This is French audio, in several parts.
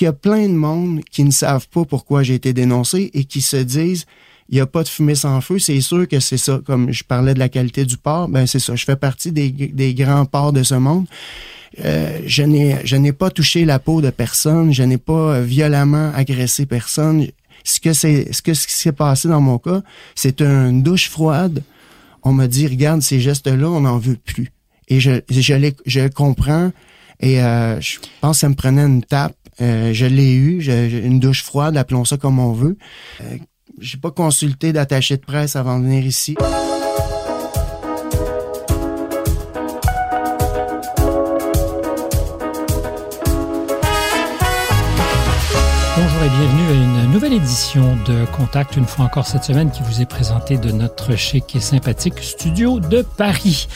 qu'il y a plein de monde qui ne savent pas pourquoi j'ai été dénoncé et qui se disent il n'y a pas de fumée sans feu, c'est sûr que c'est ça. Comme je parlais de la qualité du porc, ben c'est ça. Je fais partie des, des grands porcs de ce monde. Euh, je n'ai pas touché la peau de personne, je n'ai pas violemment agressé personne. Ce que c'est ce que qui s'est passé dans mon cas, c'est une douche froide. On m'a dit regarde ces gestes-là, on n'en veut plus. Et je je les, je comprends et euh, je pense que ça me prenait une tape. Euh, je l'ai eu, une douche froide, appelons ça comme on veut. Euh, j'ai pas consulté d'attaché de presse avant de venir ici. Édition de Contact, une fois encore cette semaine, qui vous est présentée de notre chic et sympathique studio de Paris.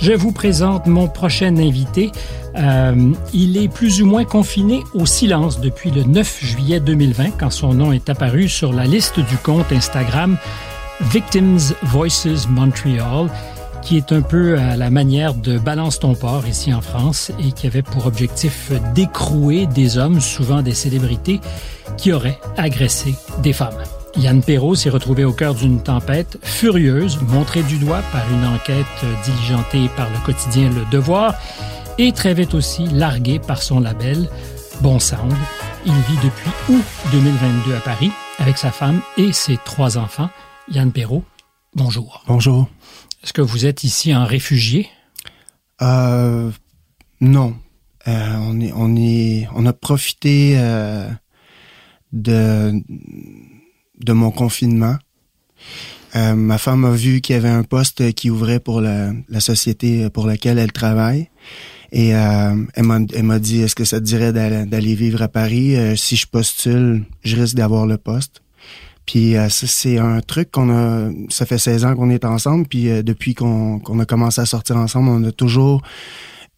Je vous présente mon prochain invité. Euh, il est plus ou moins confiné au silence depuis le 9 juillet 2020, quand son nom est apparu sur la liste du compte Instagram Victims Voices Montreal, qui est un peu à la manière de Balance ton port ici en France et qui avait pour objectif d'écrouer des hommes, souvent des célébrités, qui auraient agressé des femmes. Yann Perrault s'est retrouvé au cœur d'une tempête furieuse, montrée du doigt par une enquête diligentée par le quotidien Le Devoir et très vite aussi largué par son label Bon Sound. Il vit depuis août 2022 à Paris avec sa femme et ses trois enfants. Yann Perrault, bonjour. Bonjour. Est-ce que vous êtes ici en réfugié? Euh, non. Euh, on, a profité euh, de mon confinement. Ma femme a vu qu'il y avait un poste qui ouvrait pour la, société pour laquelle elle travaille. Et elle m'a dit, est-ce que ça te dirait d'aller vivre à Paris? Si je postule, je risque d'avoir le poste. Puis c'est un truc qu'on a, ça fait 16 ans qu'on est ensemble, puis depuis qu'on a commencé à sortir ensemble, on a toujours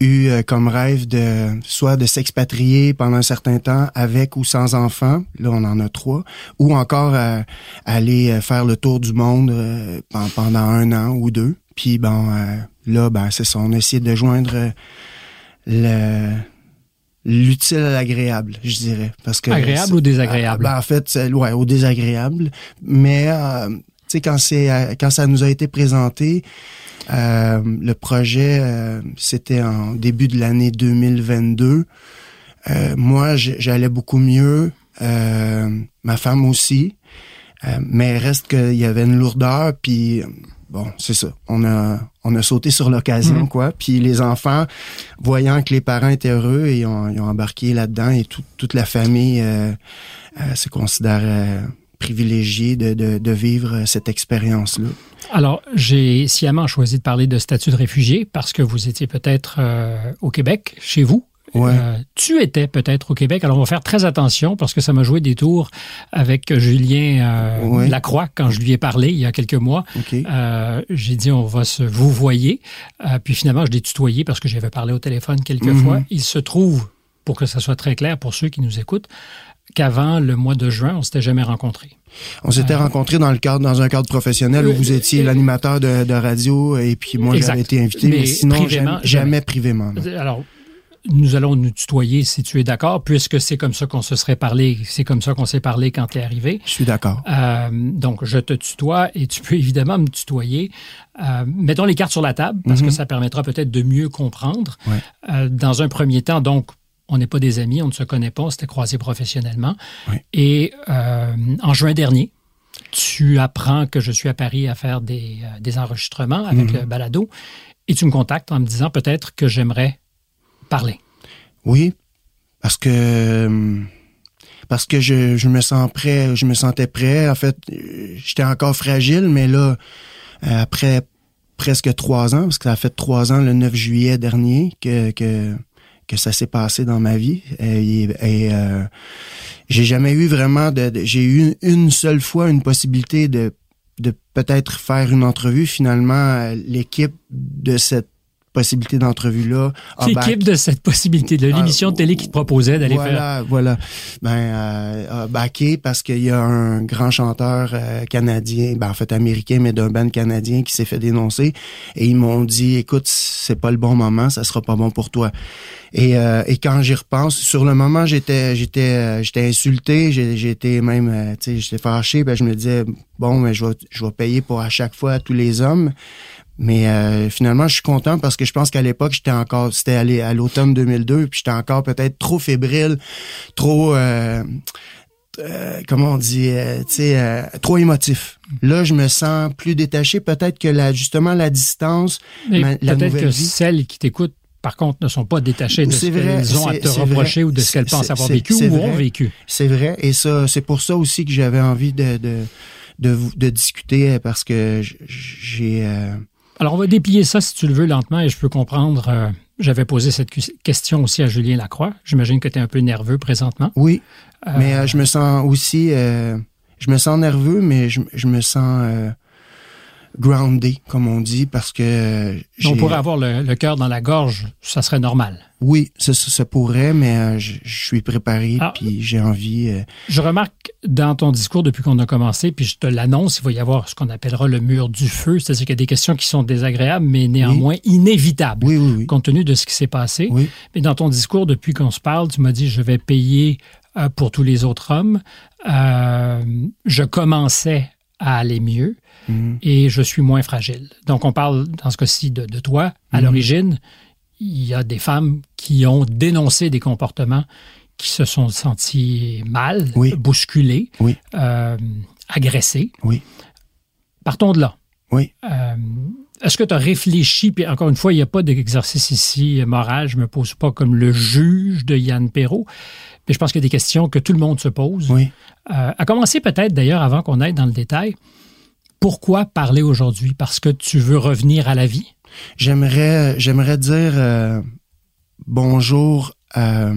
eu euh, comme rêve de soit de s'expatrier pendant un certain temps avec ou sans enfants, là on en a trois, ou encore euh, aller euh, faire le tour du monde pendant un an ou deux. Puis bon, là ben c'est ça, on a essayé de joindre le l'utile à l'agréable, je dirais, parce que agréable ou désagréable? Ben, en fait, ouais, au désagréable, mais tu sais quand c'est quand ça nous a été présenté, euh, le projet, euh, c'était en début de l'année 2022. Euh, moi, j'allais beaucoup mieux. ma femme aussi. mais reste qu'il y avait une lourdeur, puis bon, c'est ça. On a on a sauté sur l'occasion, mhm. quoi. Puis les enfants, voyant que les parents étaient heureux, et ont, ils ont embarqué là-dedans et toute la famille se considère privilégiée de, de, de vivre cette expérience-là. Alors, j'ai sciemment choisi de parler de statut de réfugié parce que vous étiez peut-être euh, au Québec, chez vous. Ouais. Euh, tu étais peut-être au Québec. Alors, on va faire très attention parce que ça m'a joué des tours avec Julien euh, Lacroix quand je lui ai parlé il y a quelques mois. j'ai dit on va se vous voyer. puis finalement, je l'ai tutoyé parce que j'avais parlé au téléphone quelques mhm. fois. Il se trouve, pour que ça soit très clair pour ceux qui nous écoutent, qu'avant le mois de juin, on s'était jamais rencontrés. On s'était euh, rencontrés dans le cadre, dans un cadre professionnel où vous étiez l'animateur de, radio et puis moi j'avais été invité, mais, sinon jamais, privément. Alors, nous allons nous tutoyer si tu es d'accord, puisque c'est comme ça qu'on se serait parlé, c'est comme ça qu'on s'est parlé quand tu es arrivé. Je suis d'accord. Euh, donc, je te tutoie et tu peux évidemment me tutoyer. Euh, mettons les cartes sur la table parce que mhm. ça permettra peut-être de mieux comprendre. dans un premier temps, donc, on n'est pas des amis, on ne se connaît pas, on s'était croisés professionnellement. Et euh, en juin dernier, tu apprends que je suis à Paris à faire des, euh, enregistrements avec mhm. le balado et tu me contactes en me disant peut-être que j'aimerais parler. Oui, parce que parce que je, me sens prêt, je me sentais prêt. En fait, j'étais encore fragile, mais là, après presque trois ans, parce que ça a fait trois ans le 9 juillet dernier que, ça s'est passé dans ma vie. Et, euh, j'ai jamais eu vraiment de, j'ai eu une, seule fois une possibilité de de peut-être faire une entrevue. Finalement, l'équipe de cette possibilité d'entrevue-là. Qui équipe de cette possibilité de l'émission de télé qui te proposait d'aller voilà, faire? Voilà, Ben, euh, a backé parce qu'il y a un grand chanteur euh, canadien, ben, en fait américain, mais d'un band canadien qui s'est fait dénoncer. Et ils m'ont dit, écoute, c'est pas le bon moment, ça sera pas bon pour toi. Et, euh, et quand j'y repense, sur le moment, j'étais j'étais euh, j'étais insulté, j'étais même, tu sais, j'étais fâché. Ben, je me disais, bon, mais je vais, je vais payer pour à chaque fois tous les hommes. Mais euh, finalement, je suis content parce que je pense qu'à l'époque, j'étais encore, c'était allé à l'automne 2002, puis j'étais encore peut-être trop fébrile, trop, euh, euh, comment on dit, tu sais, trop émotif. Là, je me sens plus détaché. Peut-être que la, justement la distance, Mais peut-être que celles qui t'écoutent par contre, ne sont pas détachées de ce qu'elles ont à te reprocher ou de ce qu'elles pensent avoir vécu ou ont vécu. C'est vrai. Et ça, c'est pour ça aussi que j'avais envie de, de, de, de, discuter parce que j'ai, alors, on va déplier ça, si tu le veux, lentement, et je peux comprendre. Euh, j'avais posé cette question aussi à Julien Lacroix. J'imagine que tu es un peu nerveux présentement. Oui, euh, mais euh, je me sens aussi... je me sens nerveux, mais je, je me sens groundé, comme on dit, parce que... On pourrait avoir le, cœur dans la gorge, ça serait normal. Oui, ça, ça, pourrait, mais euh, je, suis préparé, ah. puis j'ai envie... Euh, je remarque dans ton discours, depuis qu'on a commencé, puis je te l'annonce, il va y avoir ce qu'on appellera le mur du feu, c'est-à-dire qu'il y a des questions qui sont désagréables, mais néanmoins inévitables, oui, oui, compte tenu de ce qui s'est passé. Mais dans ton discours, depuis qu'on se parle, tu m'as dit, je vais payer euh, pour tous les autres hommes. je commençais à aller mieux. Mhm. et je suis moins fragile. Donc, on parle dans ce cas-ci de, toi. À mhm. l'origine, il y a des femmes qui ont dénoncé des comportements qui se sont sentis mal, bousculés, euh, agressés. Oui. Partons de là. Oui. Euh, est-ce que tu as réfléchi, puis encore une fois, il n'y a pas d'exercice ici moral, je ne me pose pas comme le juge de Yann Perrault, mais je pense qu'il y a des questions que tout le monde se pose. Oui. Euh, à commencer peut-être d'ailleurs, avant qu'on aille dans le détail, pourquoi parler aujourd'hui? Parce que tu veux revenir à la vie? J'aimerais, j'aimerais dire euh, bonjour à,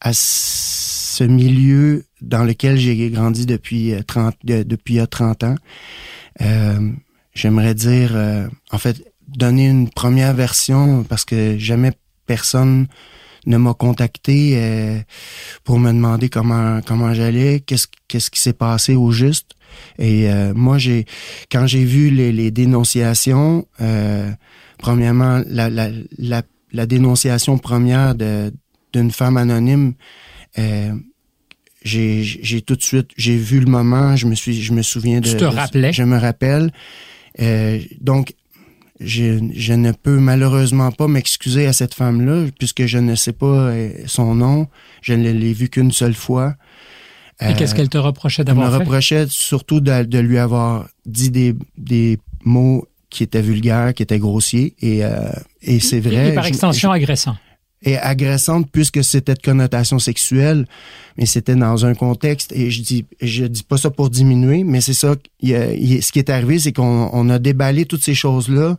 à ce milieu dans lequel j'ai grandi depuis 30, euh, depuis 30 ans. Euh, j'aimerais dire, en fait, donner une première version parce que jamais personne ne m'a contacté pour me demander comment comment j'allais, qu'est-ce qu'est-ce qui s'est passé au juste. Et euh, moi, j'ai quand j'ai vu les, les dénonciations, euh, premièrement, la, la, la, la, dénonciation première de d'une femme anonyme, euh, j'ai j'ai tout de suite j'ai vu le moment, je me suis je me souviens de. Tu te rappelais? Je me rappelle. Euh, donc je, je, ne peux malheureusement pas m'excuser à cette femme-là puisque je ne sais pas euh, son nom. Je ne l'ai vu qu'une seule fois. Et qu'est-ce qu'elle te reprochait d'avoir fait? Elle me reprochait surtout de, lui avoir dit des, des mots qui étaient vulgaires, qui étaient grossiers. Et, euh, et c'est vrai. Et par extension, agressant. Et agressante puisque c'était de connotation sexuelle, mais c'était dans un contexte. Et je dis, je dis pas ça pour diminuer, mais c'est ça. ce qui est arrivé, c'est qu'on a déballé toutes ces choses-là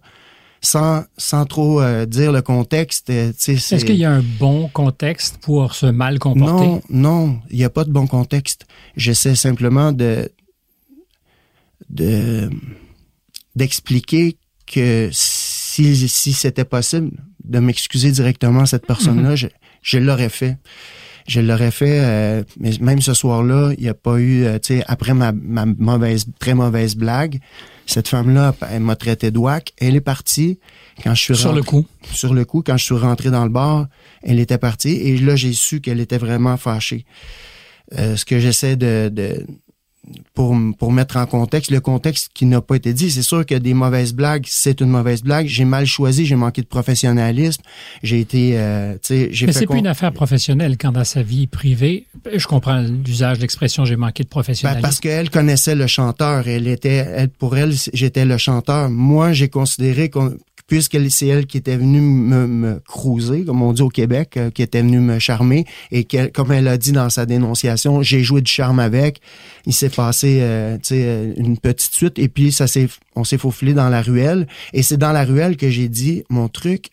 sans, sans trop euh, dire le contexte. Euh, Est-ce qu'il y a un bon contexte pour se mal comporter? Non, non, il n'y a pas de bon contexte. J'essaie simplement de de d'expliquer que si, si c'était possible de m'excuser directement à cette personne-là, mm-hmm. je, je l'aurais fait. Je l'aurais fait, euh, mais même ce soir-là, il n'y a pas eu, tu sais, après ma, ma mauvaise, très mauvaise blague, cette femme-là, elle m'a traité de Elle est partie. Quand je suis sur le coup. Sur le coup, quand je suis rentré dans le bar, elle était partie. Et là, j'ai su qu'elle était vraiment fâchée. Euh, ce que j'essaie de, de, pour, pour mettre en contexte le contexte qui n'a pas été dit. C'est sûr que des mauvaises blagues, c'est une mauvaise blague. J'ai mal choisi, j'ai manqué de professionnalisme. J'ai été, euh, tu sais, j'ai Mais c'est plus une affaire professionnelle quand dans sa vie privée. Je comprends l'usage de l'expression j'ai manqué de ben, professionnalisme. parce qu'elle connaissait le chanteur. Elle était, elle, pour elle, j'étais le chanteur. Moi, j'ai considéré qu'on puisque c'est elle qui était venue me, me cruiser, comme on dit au Québec, euh, qui était venue me charmer, et comme elle a dit dans sa dénonciation, j'ai joué du charme avec. Il s'est passé euh, euh, une petite suite, et puis ça s'est, on s'est faufilé dans la ruelle. Et c'est dans la ruelle que j'ai dit mon truc.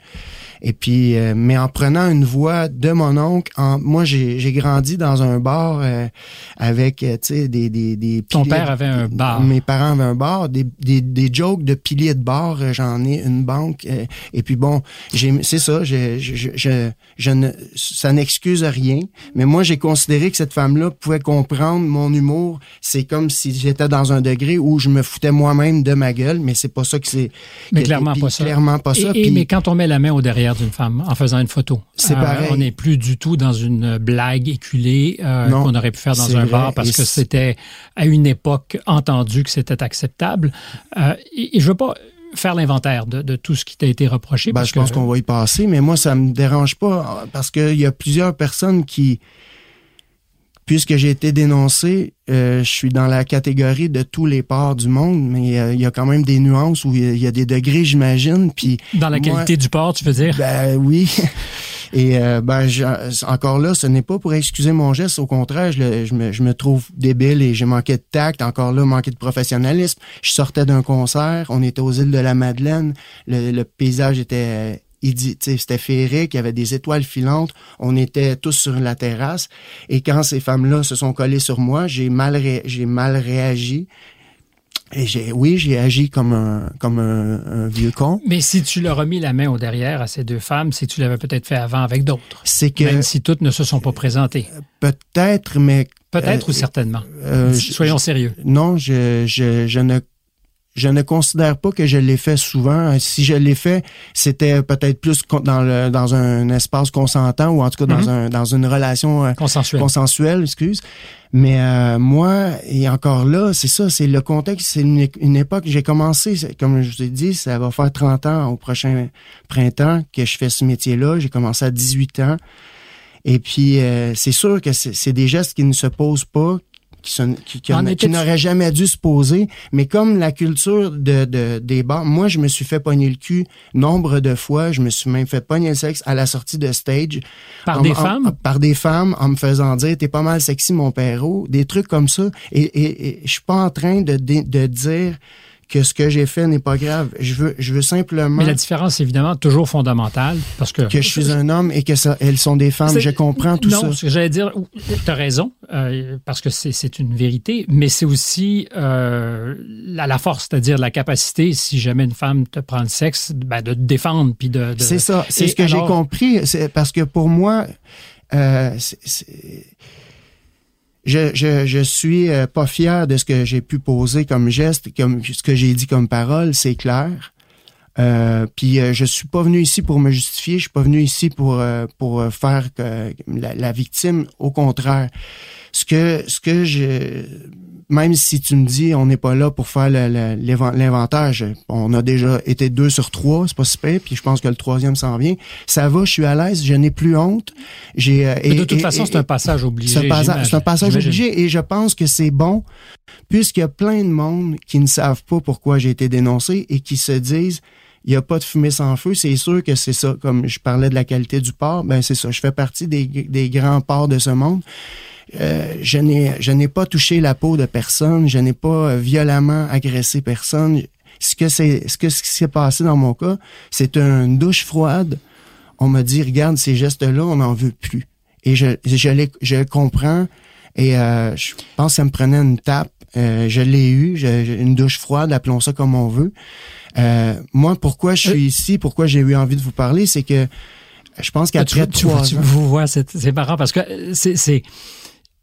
Et puis, euh, mais en prenant une voix de mon oncle, en, moi j'ai grandi dans un bar euh, avec, euh, tu sais, des, des, des Ton père avait un bar. Mes parents avaient un bar, des, des, des jokes de piliers de bar, j'en ai une banque. Euh, et puis bon, j'ai, c'est ça, je, je, je, je ne, ça n'excuse rien. Mais moi, j'ai considéré que cette femme-là pouvait comprendre mon humour. C'est comme si j'étais dans un degré où je me foutais moi-même de ma gueule, mais c'est pas ça que c'est. Mais clairement pas ça. Clairement pas ça. Et, mais quand on met la main au derrière d'une femme en faisant une photo, c'est euh, pareil. On n'est plus du tout dans une blague éculée euh, qu'on aurait pu faire dans un bar parce que c'était à une époque entendu que c'était acceptable. Euh, et, et je veux pas faire l'inventaire de, de, tout ce qui t'a été reproché. Ben, parce je pense qu'on va y passer, mais moi, ça me dérange pas parce qu'il y a plusieurs personnes qui, puisque j'ai été dénoncé, euh, je suis dans la catégorie de tous les parts du monde, mais euh, il y a quand même des nuances où il y, a des degrés, j'imagine. Puis dans la moi, qualité du port, tu veux dire? Ben oui. Et euh, ben je, encore là, ce n'est pas pour excuser mon geste. Au contraire, je, me, je me trouve débile et j'ai manqué de tact. Encore là, manqué de professionnalisme. Je sortais d'un concert. On était aux îles de la Madeleine. Le, le paysage était c'était féerique, il y avait des étoiles filantes, on était tous sur la terrasse. Et quand ces femmes-là se sont collées sur moi, j'ai mal, ré, j'ai mal réagi. Et j'ai, oui, j'ai agi comme un, comme un, un, vieux con. Mais si tu leur as mis la main au derrière à ces deux femmes, si tu l'avais peut-être fait avant avec d'autres. C'est que. Même si toutes ne se sont pas présentées. Peut-être, mais. Peut-être euh, ou certainement. Euh, Soyons je, sérieux. Non, je, je, je ne je ne considère pas que je l'ai fait souvent. Si je l'ai fait, c'était peut-être plus dans le dans un espace consentant ou en tout cas dans Mhm. un dans une relation euh, Consensuel. consensuelle, excuse. Mais euh, moi et encore là, c'est ça, c'est le contexte, c'est une, une, époque. J'ai commencé, comme je vous ai dit, ça va faire 30 ans au prochain printemps que je fais ce métier-là. J'ai commencé à 18 ans. Et puis, euh, c'est sûr que c'est des gestes qui ne se posent pas, qui, qui, qui, qui n'aurait jamais dû se poser. Mais comme la culture de, de, des bars, moi, je me suis fait pogner le cul nombre de fois. Je me suis même fait pogner le sexe à la sortie de stage. Par en, des en, femmes? Par des femmes, en me faisant dire, t'es pas mal sexy, mon perro. Des trucs comme ça. Et, et, et je suis pas en train de, de, de dire que ce que j'ai fait n'est pas grave. Je veux, je veux simplement. Mais la différence, évidemment, toujours fondamentale, parce que. Que je suis un homme et que ça, elles sont des femmes. Je comprends tout non, ça. Non, ce que j'allais dire, tu as raison, euh, parce que c'est une vérité, mais c'est aussi euh, la, la, force, c'est-à-dire la capacité, si jamais une femme te prend le sexe, ben, de te défendre. puis de, de... C'est ça. C'est ce que j'ai compris. Parce que pour moi, euh, c'est je, je, je suis pas fier de ce que j'ai pu poser comme geste, comme ce que j'ai dit comme parole, c'est clair. Euh, puis euh, je suis pas venu ici pour me justifier, je suis pas venu ici pour euh, pour faire que la, victime. Au contraire, ce que ce que je même si tu me dis on n'est pas là pour faire l'inventaire, on a déjà été deux sur trois, c'est pas super, puis je pense que le troisième s'en vient. Ça va, je suis à l'aise, je n'ai plus honte. J'ai Mais de toute et, façon, c'est un passage obligé. C'est un, un, passage obligé et je pense que c'est bon puisqu'il y a plein de monde qui ne savent pas pourquoi j'ai été dénoncé et qui se disent il n'y a pas de fumée sans feu, c'est sûr que c'est ça. Comme je parlais de la qualité du porc, ben c'est ça. Je fais partie des, des grands porcs de ce monde. Euh, je n'ai pas touché la peau de personne, je n'ai pas violemment agressé personne. Ce que c'est ce que ce qui s'est passé dans mon cas, c'est une douche froide. On m'a dit regarde ces gestes-là, on n'en veut plus. Et je je les je comprends et euh, je pense que ça me prenait une tape. Euh, je l'ai eu, je, une douche froide, appelons ça comme on veut. Euh, moi, pourquoi je suis ici, pourquoi j'ai eu envie de vous parler, c'est que je pense qu'après tu, trois tu, ans... Vous voyez, c'est marrant parce que c'est...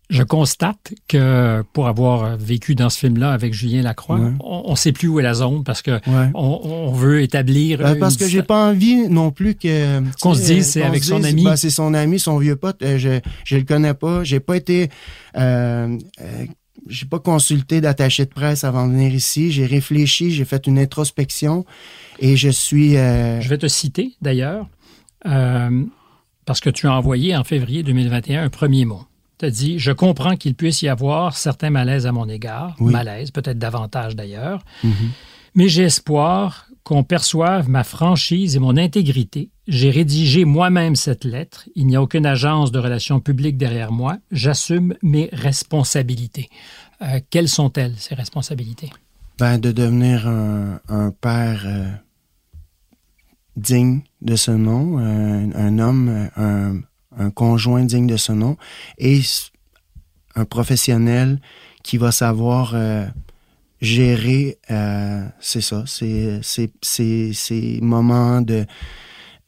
Je constate que pour avoir vécu dans ce film-là avec Julien Lacroix, ouais. on ne sait plus où est la zone parce que ouais. on, on, veut établir. Parce que j'ai pas envie non plus que qu'on se dise c'est avec son dise, ami. Ben, c'est son ami, son vieux pote. Euh, je je le connais pas. J'ai pas été. Euh, euh, j'ai pas consulté d'attaché de presse avant de venir ici. J'ai réfléchi, j'ai fait une introspection et je suis. euh, Je vais te citer d'ailleurs euh, parce que tu as envoyé en février 2021 un premier mot. Tu as dit Je comprends qu'il puisse y avoir certains malaises à mon égard, oui. malaise, peut-être davantage d'ailleurs, mm -hmm. mais j'ai espoir qu'on perçoive ma franchise et mon intégrité. J'ai rédigé moi-même cette lettre. Il n'y a aucune agence de relations publiques derrière moi. J'assume mes responsabilités. Euh, quelles sont-elles, ces responsabilités? Ben, de devenir un, père euh, digne de ce nom, un, un homme, un, conjoint digne de ce nom et un professionnel qui va savoir euh, gérer, euh, c'est ça, ces moments de,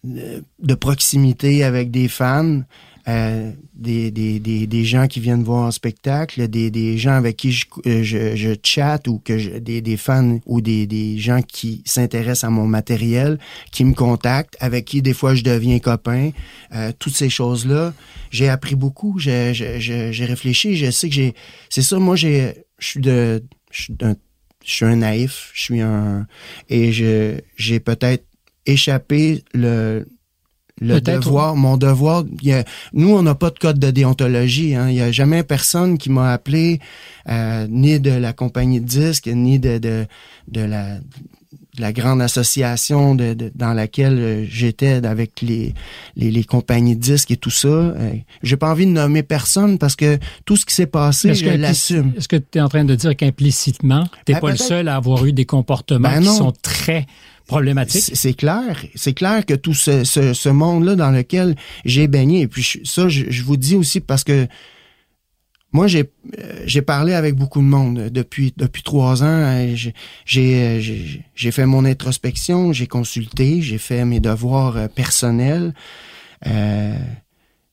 de, proximité avec des fans, euh, des, des, des, des, gens qui viennent voir un spectacle, des, des gens avec qui je, euh, je, je chatte ou que je, des, des fans ou des, des gens qui s'intéressent à mon matériel, qui me contactent, avec qui des fois je deviens copain, euh, toutes ces choses-là. J'ai appris beaucoup, j'ai réfléchi, je sais que j'ai... C'est ça, moi j'ai je suis de... Je suis un naïf, je suis un... Et je j'ai peut-être échappé le le devoir, mon devoir. nous, on n'a pas de code de déontologie. Hein. Il n'y a jamais personne qui m'a appelé, euh, ni de la compagnie de disques, ni de, de, de la la grande association de, dans laquelle euh, j'étais avec les, les, les, compagnies de disques et tout ça. Euh, j'ai pas envie de nommer personne parce que tout ce qui s'est passé, je l'assume. Est-ce que tu es en train de dire qu'implicitement, tu n'es ben, pas le seul à avoir eu des comportements ben qui sont très C'est clair, c'est clair que tout ce, ce, ce monde-là dans lequel j'ai baigné, et puis ça, je, vous dis aussi parce que moi, j'ai euh, j'ai parlé avec beaucoup de monde depuis depuis trois ans. J'ai j'ai fait mon introspection, j'ai consulté, j'ai fait mes devoirs euh, personnels. Euh,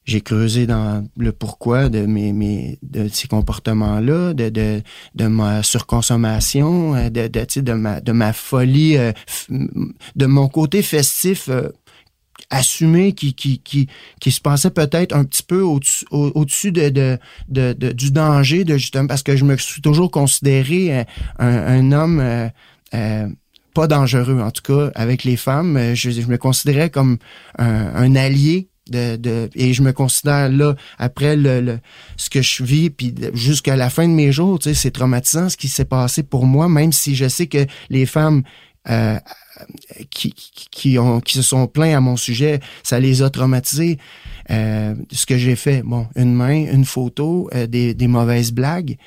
j'ai creusé dans le pourquoi de mes, mes de ces comportements-là, de, de, de ma surconsommation, euh, de, de, de, ma, de ma folie, euh, de mon côté festif euh, assumé qui, qui, qui, qui se passait peut-être un petit peu au-dessus au, dessus de, de, de, du danger, de justement, parce que je me suis toujours considéré un, un homme pas dangereux, en tout cas, avec les femmes. Je, je me considérais comme un, un allié de, de, et je me considère là après le, ce que je vis puis jusqu'à la fin de mes jours tu sais c'est traumatisant ce qui s'est passé pour moi même si je sais que les femmes euh, qui, qui ont qui se sont plaints à mon sujet ça les a traumatisés euh, ce que j'ai fait bon une main une photo euh, des, des mauvaises blagues.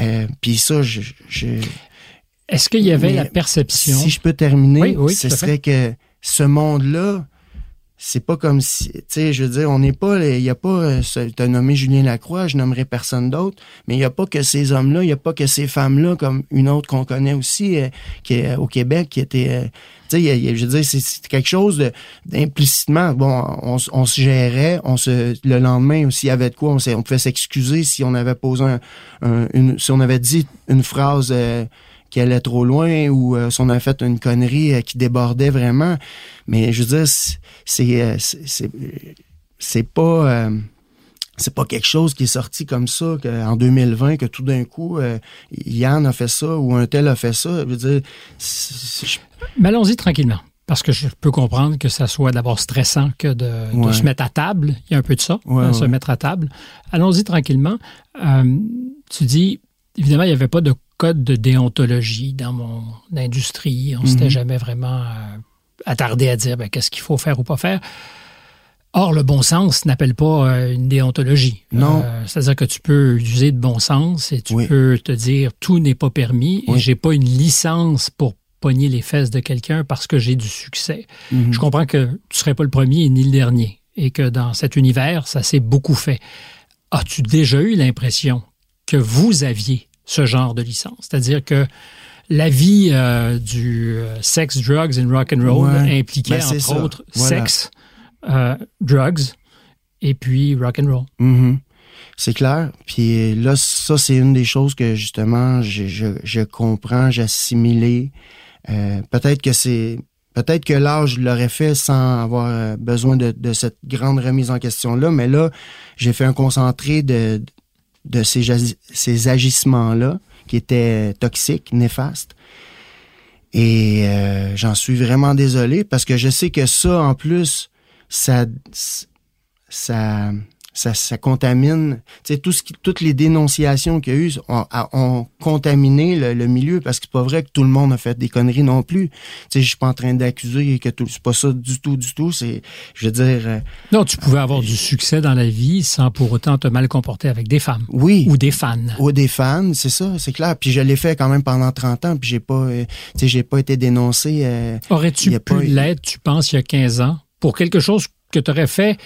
Euh, puis ça je, je est-ce qu'il y avait la perception? si je peux terminer ce serait que ce monde là c'est pas comme si, tu sais, je veux dire, on n'est pas, il y a pas, euh, tu as nommé Julien Lacroix, je nommerai personne d'autre, mais il y a pas que ces hommes-là, il y a pas que ces femmes-là, comme une autre qu'on connaît aussi, euh, qui est au Québec, qui était, euh, tu sais, je veux dire, c'est quelque chose d'implicitement, bon, on, se gérait, on se, le lendemain aussi, avait de quoi, on, on pouvait s'excuser si on avait posé un, une, si on avait dit une phrase, qui allait trop loin ou euh, si on a fait une connerie euh, qui débordait vraiment. Mais je veux dire, c'est euh, c'est c'est pas c'est pas quelque chose qui est sorti comme ça en 2020 que tout d'un coup Yann a fait ça ou un tel a fait ça. Je veux dire, mais allons-y tranquillement. Parce que je peux comprendre que ça soit d'abord stressant que de, se mettre à table. Il y a un peu de ça, hein, se mettre à table. Allons-y tranquillement. tu dis, évidemment, il n'y avait pas de code de déontologie dans mon industrie. On ne s'était mhm. jamais vraiment euh, attardé à dire ben, qu'est-ce qu'il faut faire ou pas faire. Or, le bon sens n'appelle pas euh, une déontologie. Non. Euh, c'est-à-dire que tu peux user de bon sens et tu peux te dire tout n'est pas permis et j'ai pas une licence pour pogner les fesses de quelqu'un parce que j'ai du succès. Mhm. Je comprends que tu serais pas le premier ni le dernier et que dans cet univers, ça s'est beaucoup fait. As-tu déjà eu l'impression que vous aviez ce genre de licence? C'est-à-dire que la vie euh, du euh, sex, drugs and rock and roll impliquait ben, entre autres sexe, euh, drugs et puis rock and roll. Mm-hmm. C'est clair. Puis là, ça c'est une des choses que justement je, je, je comprends, j'assimilais. peut-être que c'est peut-être que l'âge l'aurait fait sans avoir besoin de, de, cette grande remise en question là, mais là j'ai fait un concentré de de ces, ces agissements-là qui étaient toxiques, néfastes. Et euh, j'en suis vraiment désolé parce que je sais que ça, en plus, ça, ça, ça, ça contamine. Tu sais, tout ce qui, toutes les dénonciations qu'il y a eu ont, contaminé le, milieu parce que c'est pas vrai que tout le monde a fait des conneries non plus. Tu sais, je suis pas en train d'accuser que tout, c'est pas ça du tout, du tout. C'est, je veux dire. Euh, non, tu pouvais avoir du succès dans la vie sans pour autant te mal comporter avec des femmes. Oui. Ou des fans. Ou des fans, c'est ça, c'est clair. Puis je l'ai fait quand même pendant 30 ans, puis j'ai pas, euh, tu sais, j'ai pas été dénoncé. Euh, Aurais-tu pu l'être, tu penses, il y a 15 ans, pour quelque chose que tu aurais fait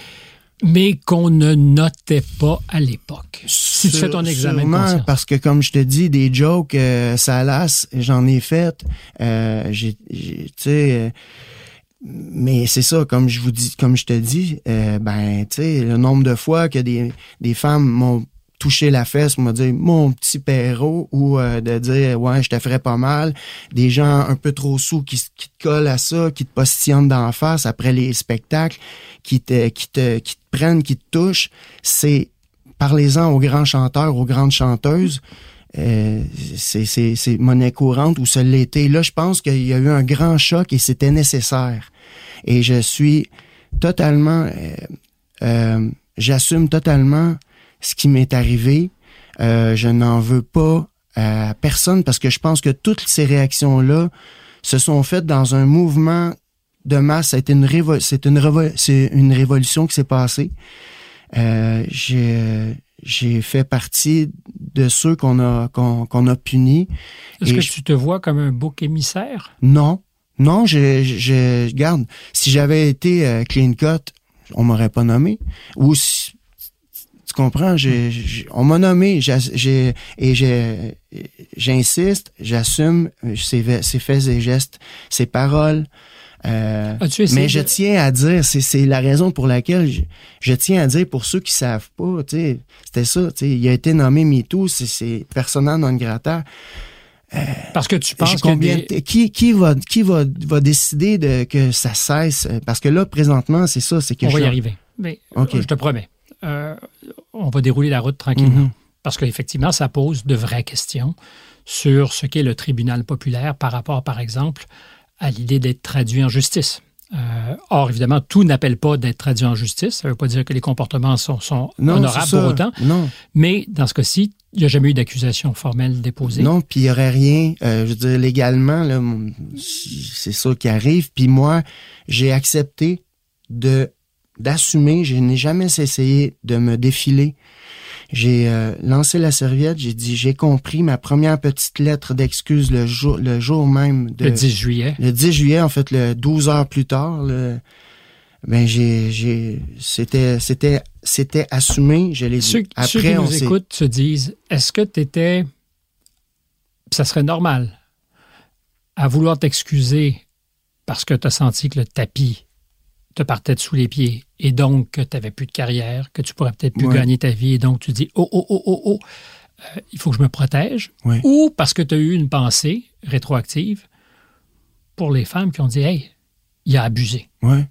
mais qu'on ne notait pas à l'époque. Si tu fais ton examen de parce que comme je te dis, des jokes, euh, ça lasse, j'en ai fait. Euh, j'ai, tu sais, euh, mais c'est ça, comme je vous dis, comme je te dis, euh, ben, tu sais, le nombre de fois que des, des femmes m'ont touché la fesse pour me dire mon petit perro ou euh, de dire ouais je te ferais pas mal. Des gens un peu trop sous qui, te collent à ça qui te postillonnent d'en face après les spectacles qui te qui te qui te prennent qui te touchent. C'est parlez-en aux grands chanteurs aux grandes chanteuses. Euh, c'est monnaie courante ou ça l'était là je pense qu'il y a eu un grand choc et c'était nécessaire. Et je suis totalement euh, euh, j'assume totalement ce qui m'est arrivé. Euh, je n'en veux pas à personne parce que je pense que toutes ces réactions-là se sont faites dans un mouvement de masse. C'est une, révo c'est une, révo c'est une révolution qui s'est passée. Euh, j'ai, j'ai fait partie de ceux qu'on a, qu'on, qu'on a punis. Est-ce que je- tu te vois comme un bouc émissaire? Non. Non, je, je, je garde. Si j'avais été euh, clean cut, on m'aurait pas nommé. Ou si, comprends, j'ai, j'ai- on m'a nommé, j'ai, j'ai- et j'ai, j'insiste, j'assume euh, ses, faits et gestes, ses paroles. Euh, mais je de- tiens à dire, c'est, c'est la raison pour laquelle je, je tiens à dire pour ceux qui savent pas, tu sais, c'était ça, tu sais, il a été nommé MeToo, c'est, c'est persona non grata. Parce que tu penses que combien des- de- qui qui va qui va va décider de que ça cesse? Parce que là présentement c'est ça c'est que on je va y arriver. Mais euh, je te promets, euh, on va dérouler la route tranquillement. Mhm. Parce qu'effectivement, ça pose de vraies questions sur ce qu'est le tribunal populaire par rapport, par exemple, à l'idée d'être traduit en justice. Euh, or, évidemment, tout n'appelle pas d'être traduit en justice. Ça ne veut pas dire que les comportements sont, sont non honorables pour autant. non Mais dans ce cas-ci, il n'y a jamais eu d'accusation formelle déposée. non puis il y aurait rien euh, je veux dire légalement c'est ça qui arrive puis moi j'ai accepté de d'assumer je n'ai jamais essayé de me défiler j'ai euh, lancé la serviette j'ai dit j'ai compris ma première petite lettre d'excuse le jour le jour même de Le 10 juillet. Le 10 juillet, en fait, le 12 heures plus tard, le- ben j'ai, j'ai, c'était, c'était, c'était assumé. Je l'ai dit. Ceux, ceux Après, qui on nous écoutent se disent est-ce que tu étais. Ça serait normal à vouloir t'excuser parce que tu as senti que le tapis te partait de sous les pieds et donc que tu n'avais plus de carrière, que tu pourrais peut-être plus Ouais. gagner ta vie et donc tu dis oh, oh, oh, oh, oh, euh, il faut que je me protège. Ouais. Ou parce que tu as eu une pensée rétroactive pour les femmes qui ont dit hey, il a abusé. ouais.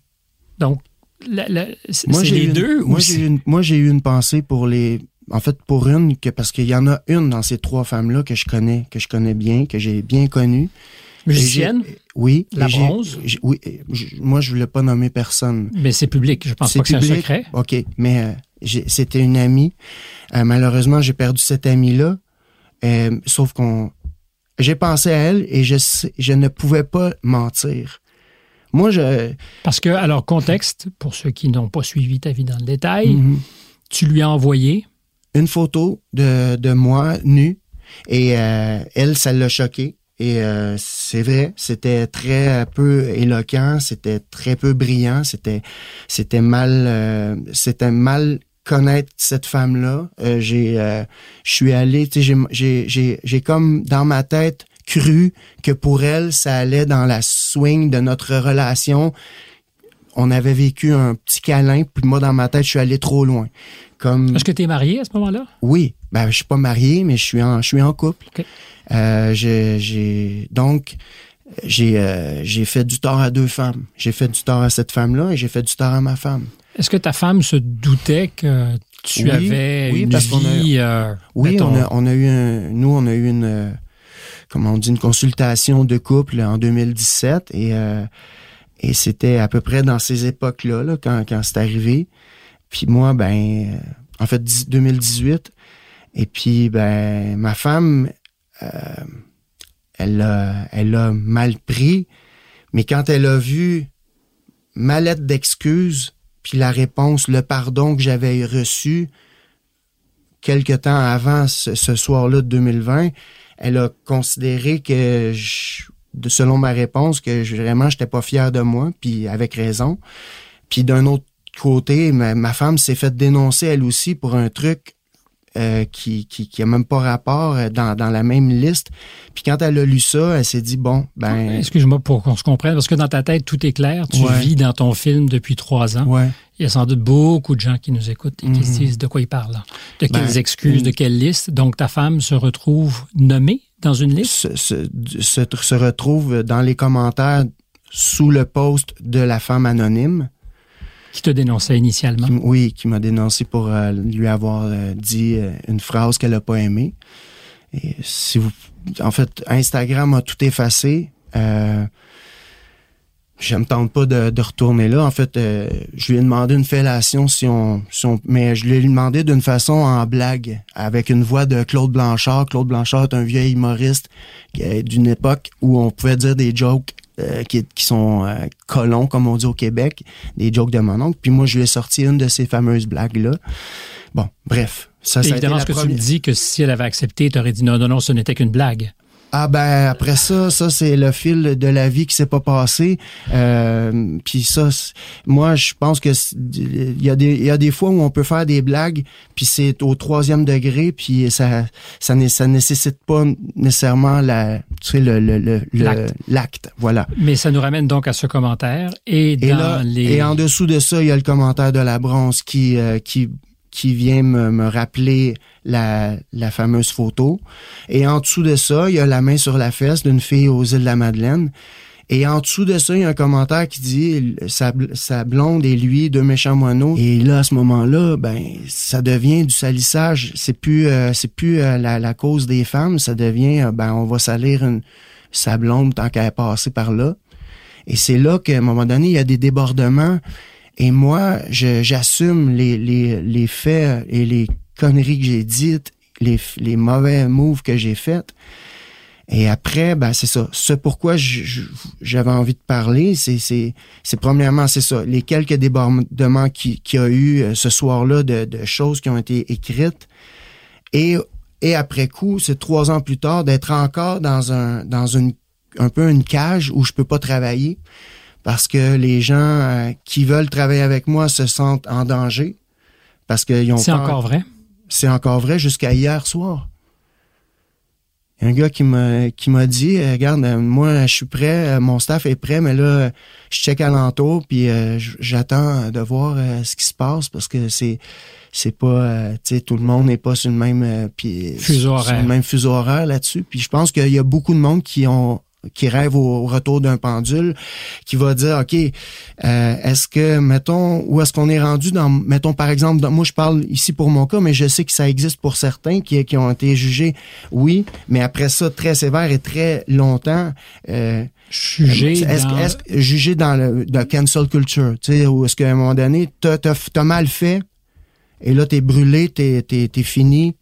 Donc, la- la- c'est Moi, c'est j'ai les eu une- deux moi, j'ai eu une, moi, j'ai eu une pensée pour les, en fait, pour une, que, parce qu'il y en a une dans ces trois femmes-là que je connais, que je connais bien, que j'ai bien connue. Musicienne, Oui. La bronze? Oui. moi, je voulais pas nommer personne. mais c'est public. Je pense pas que c'est un secret. OK, mais euh, c'était une amie. Euh, malheureusement, j'ai perdu cette amie-là. Euh, sauf qu'on... J'ai pensé à elle et je, ne pouvais pas mentir. Moi, je... Parce que, alors, contexte, pour ceux qui n'ont pas suivi ta vie dans le détail, Mhm. tu lui as envoyé, Une photo de, de moi nu et elle, ça l'a choqué. Et euh, c'est vrai, c'était très peu éloquent, c'était très peu brillant, c'était c'était mal euh, c'était mal connaître cette femme-là. Euh, j'ai euh, je suis allé, tu sais, j'ai j'ai j'ai j'ai comme dans ma tête cru que pour elle ça allait dans la swing de notre relation. On avait vécu un petit câlin, puis moi dans ma tête je suis allé trop loin. Comme est-ce que tu es marié à ce moment-là? oui, ben je suis pas marié, mais je suis en je suis en couple. Euh, j'ai donc j'ai euh, j'ai fait du tort à deux femmes. J'ai fait du tort à cette femme-là et j'ai fait du tort à ma femme. Est-ce que ta femme se doutait que tu Oui, avais oui, une parce qu'on a- vie... euh, Oui, on a on a eu un, nous on a eu une euh, comment on dit une consultation de couple en 2017 et euh, et c'était à peu près dans ces époques-là là, quand quand c'est arrivé. Puis moi ben en fait dix- 2018 et puis ben ma femme euh, elle a elle mal pris mais quand elle a vu ma lettre d'excuse puis la réponse le pardon que j'avais reçu quelque temps avant ce, soir-là de 2020, elle a considéré que, je- selon ma réponse, que je, vraiment, j'étais pas fier de moi, puis avec raison. Puis d'un autre côté, ma, ma femme s'est fait dénoncer elle aussi pour un truc euh, qui, qui, qui a même pas rapport euh, dans, dans la même liste. Puis quand elle a lu ça, elle s'est dit bon, ben. Excuse-moi pour qu'on se comprenne, parce que dans ta tête tout est clair. Tu Ouais. vis dans ton film depuis trois ans. Ouais. Il y a sans doute beaucoup de gens qui nous écoutent et qui se Mhm. disent de quoi ils parlent. De quelles Ben, excuses, de mm. quelle liste. Donc ta femme se retrouve nommée dans une liste? Se, se, se, se retrouve dans les commentaires sous le post de la femme anonyme. Qui te dénonçait initialement? Oui, qui m'a dénoncé pour euh, lui avoir euh, dit euh, une phrase qu'elle a pas aimée. Si en fait, Instagram a tout effacé. Je me tente pas de, retourner là. En fait, je lui ai demandé une fellation si on, mais je lui ai demandé d'une façon en blague, avec une voix de Claude Blanchard. Claude Blanchard est un vieil humoriste d'une époque où on pouvait dire des jokes euh, qui, qui sont euh, colons, comme on dit au Québec, des jokes de mon oncle. Puis moi, je lui ai sorti une de ces fameuses blagues-là. Bon, bref. Ça, ça Évidemment, ce que tu me dis, que si elle avait accepté, tu aurais dit non, non, non, ce n'était qu'une blague. Ah ben après ça, ça c'est le fil de la vie qui s'est pas passé. Euh, Puis ça, moi je pense que il y a des il y a des fois où on peut faire des blagues, puis c'est au troisième degré, puis ça ça né- ça nécessite pas nécessairement la tu sais le le L'acte. l'acte. Voilà. Mais ça nous ramène donc à ce commentaire. Et dans Et là, les... et en dessous de ça, il y a le commentaire de la bronze qui euh, qui qui vient me, rappeler la, fameuse photo. Et en dessous de ça, il y a la main sur la fesse d'une fille aux îles de la Madeleine. Et en dessous de ça, il y a un commentaire qui dit sa, bl- sa blonde et lui, deux méchants moineaux. Et là, à ce moment-là, ben, ça devient du salissage. C'est plus, euh, c'est plus euh, la, la cause des femmes. Ça devient, euh, ben, on va salir une, sa blonde tant qu'elle est passée par là. Et c'est là qu'à un moment donné, il y a des débordements. Et moi, j'assume les, les, les faits et les conneries que j'ai dites, les, les mauvais moves que j'ai faits. Et après, ben c'est ça. Ce pourquoi j'avais envie de parler, c'est premièrement c'est ça. Les quelques débordements qui qu'il y a eu euh, ce soir-là de, de choses qui ont été écrites et et après coup, c'est trois ans plus tard d'être encore dans un dans une un peu une cage où je peux pas travailler parce que les gens euh, qui veulent travailler avec moi se sentent en danger parce qu'ils ont C'est encore vrai? c'est encore vrai jusqu'à hier soir. Il y a un gars qui m'a qui m'a dit euh, regarde euh, moi je suis prêt mon staff est prêt mais là je check alentour puis euh, j'attends de voir euh, ce qui se passe parce que c'est c'est pas euh, tu sais tout le monde n'est pas sur le même puis Fuseau sur horaire. le même fuseau horaire là-dessus puis je pense qu'il y a beaucoup de monde qui ont qui rêvent au retour d'un pendule, qui va dire, OK, euh, est-ce que, mettons, où est-ce qu'on est rendu dans, mettons, par exemple, dans- moi, je parle ici pour mon cas, mais je sais que ça existe pour certains qui, qui ont été jugés, oui, mais après ça, très sévère et très longtemps, euh, Jugé est-ce dans... est-ce que- jugé dans le dans cancel culture, tu sais, où est-ce qu'à un moment donné, t'as, t'as, t'as mal fait, et là, t'es brûlé, t'es, t'es, t'es fini,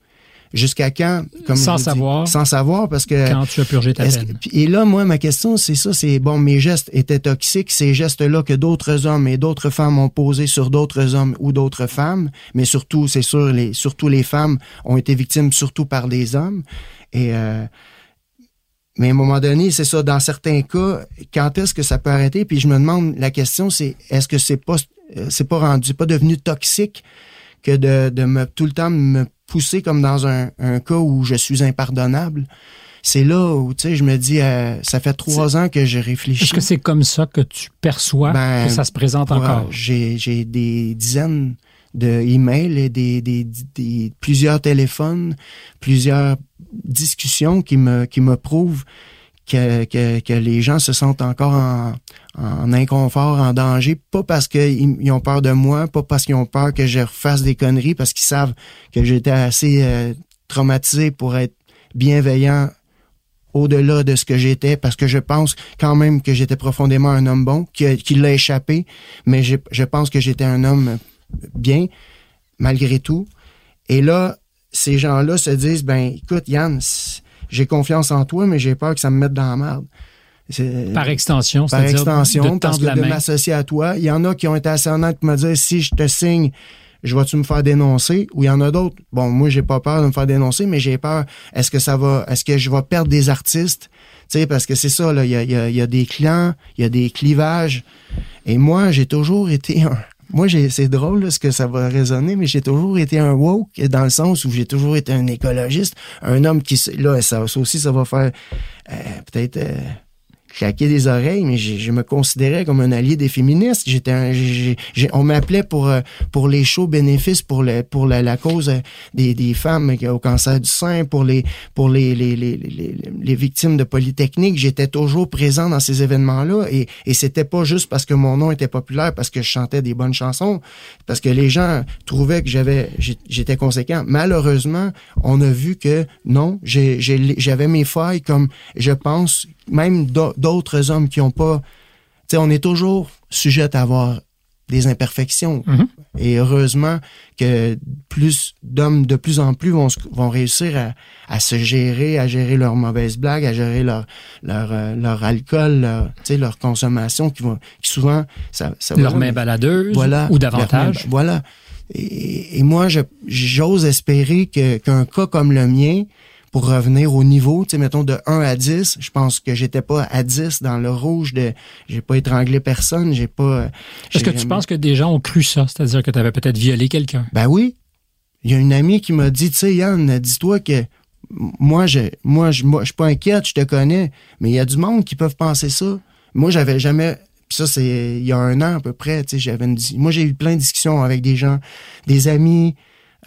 jusqu'à quand? Comme Sans dis, savoir. sans savoir, parce que... quand tu as purgé ta peine. que- et là, moi, ma question, c'est ça, c'est bon, mes gestes étaient toxiques, ces gestes-là que d'autres hommes et d'autres femmes ont posés sur d'autres hommes ou d'autres femmes, mais surtout, c'est sûr, les, surtout les femmes ont été victimes surtout par des hommes. Et euh, mais à un moment donné, c'est ça, dans certains cas, quand est-ce que ça peut arrêter? Puis je me demande, la question, c'est est-ce que c'est pas euh, c'est pas rendu, pas devenu toxique que de, de me tout le temps me pousser comme dans un, un cas où je suis impardonnable? c'est là où tu sais je me dis euh, ça fait trois ans que je réfléchis Est-ce que c'est comme ça que tu perçois Ben, que ça se présente Ouais, encore? J'ai, j'ai des dizaines de emails et des, des, des- plusieurs téléphones, plusieurs discussions qui me, qui me prouvent que, que, que les gens se sentent encore en, en inconfort, en danger, pas parce qu'ils ils ont peur de moi, pas parce qu'ils ont peur que je refasse des conneries, parce qu'ils savent que j'étais assez euh, traumatisé pour être bienveillant au-delà de ce que j'étais, parce que je pense quand même que j'étais profondément un homme bon, qui, qui l'a échappé, mais je, je pense que j'étais un homme bien, malgré tout. Et là, ces gens-là se disent, ben, écoute, Yann, j'ai confiance en toi, mais j'ai peur que ça me mette dans la merde. Par extension, par extension, parce que de m'associer à toi. Il y en a qui ont été assez honnêtes pour me dire si je te signe, je vais-tu me faire dénoncer? Ou il y en a d'autres. Bon, moi, j'ai pas peur de me faire dénoncer, mais j'ai peur. Est-ce que ça va, est-ce que je vais perdre des artistes? Tu sais, parce que c'est ça, là. Il y a, y a- il y a des clans, il y a des clivages. Et moi, j'ai toujours été un, moi, c'est drôle là, ce que ça va résonner, mais j'ai toujours été un woke dans le sens où j'ai toujours été un écologiste, un homme qui, là, ça, ça aussi, ça va faire euh, peut-être euh, claquer des oreilles, mais je, me considérais comme un allié des féministes. J'étais, on m'appelait pour euh, pour les shows bénéfices pour le pour la, cause euh, des, des femmes qui- au cancer du sein, pour les pour les les, les, les, les victimes de polytechnique. J'étais toujours présent dans ces événements-là et et c'était pas juste parce que mon nom était populaire, parce que je chantais des bonnes chansons, parce que les gens trouvaient que j'avais j'étais conséquent. Malheureusement, on a vu que non, j'avais mes failles comme je pense même d'au- d'autres hommes qui ont pas tu sais on est toujours sujet à avoir des imperfections Mhm. et heureusement que plus d'hommes de plus en plus vont, réussir à, à se gérer, à gérer leurs mauvaises blagues, à gérer leur leur, euh, leur alcool, leur, leur consommation qui vont qui souvent ça, ça va Leur main baladeuse voilà, ou davantage. main- Voilà. Et, et moi, j'ose espérer qu'un cas comme le mien, pour revenir au niveau, tu sais, mettons de 1 à 10, je pense que j'étais pas à 10 dans le rouge de j'ai pas étranglé personne, j'ai pas Est-ce que tu penses que des gens ont cru ça? C'est-à-dire que tu avais peut-être violé quelqu'un? Ben oui. Il y a une amie qui m'a dit, tu sais, Yann, dis-toi que moi, je, moi, je, moi, je suis pas inquiète, je te connais, mais il y a du monde qui peuvent penser ça. Moi, j'avais jamais, puis ça, c'est il y a un an à peu près, tu sais, j'avais moi, j'ai eu plein de discussions avec des gens, des amis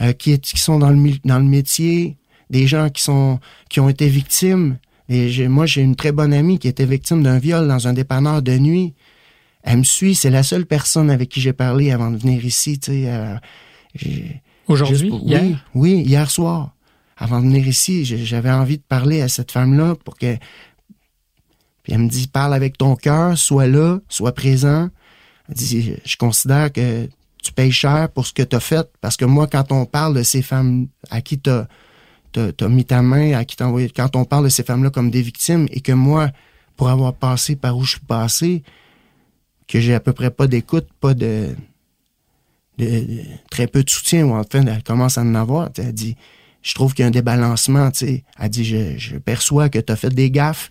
euh, qui, qui sont dans le, dans le métier, des gens qui sont, qui ont été victimes. Et moi, j'ai une très bonne amie qui était victime d'un viol dans un dépanneur de nuit. Elle me suit, c'est la seule personne avec qui j'ai parlé avant de venir ici, tu sais. euh, Aujourd'hui? Hier? Oui, oui, hier soir. Avant de venir ici, j'avais envie de parler à cette femme-là pour que. Puis elle me dit parle avec ton cœur, sois là, sois présent. Elle dit je considère que tu payes cher pour ce que tu as fait parce que moi quand on parle de ces femmes à qui tu as, mis ta main, à qui t'as envoyé quand on parle de ces femmes-là comme des victimes et que moi pour avoir passé par où je suis passé que j'ai à peu près pas d'écoute, pas de de- de- très peu de soutien, ou enfin, elle commence à en avoir. Elle dit, je trouve qu'il y a un débalancement, tu sais. Elle dit, je, je perçois que tu as fait des gaffes,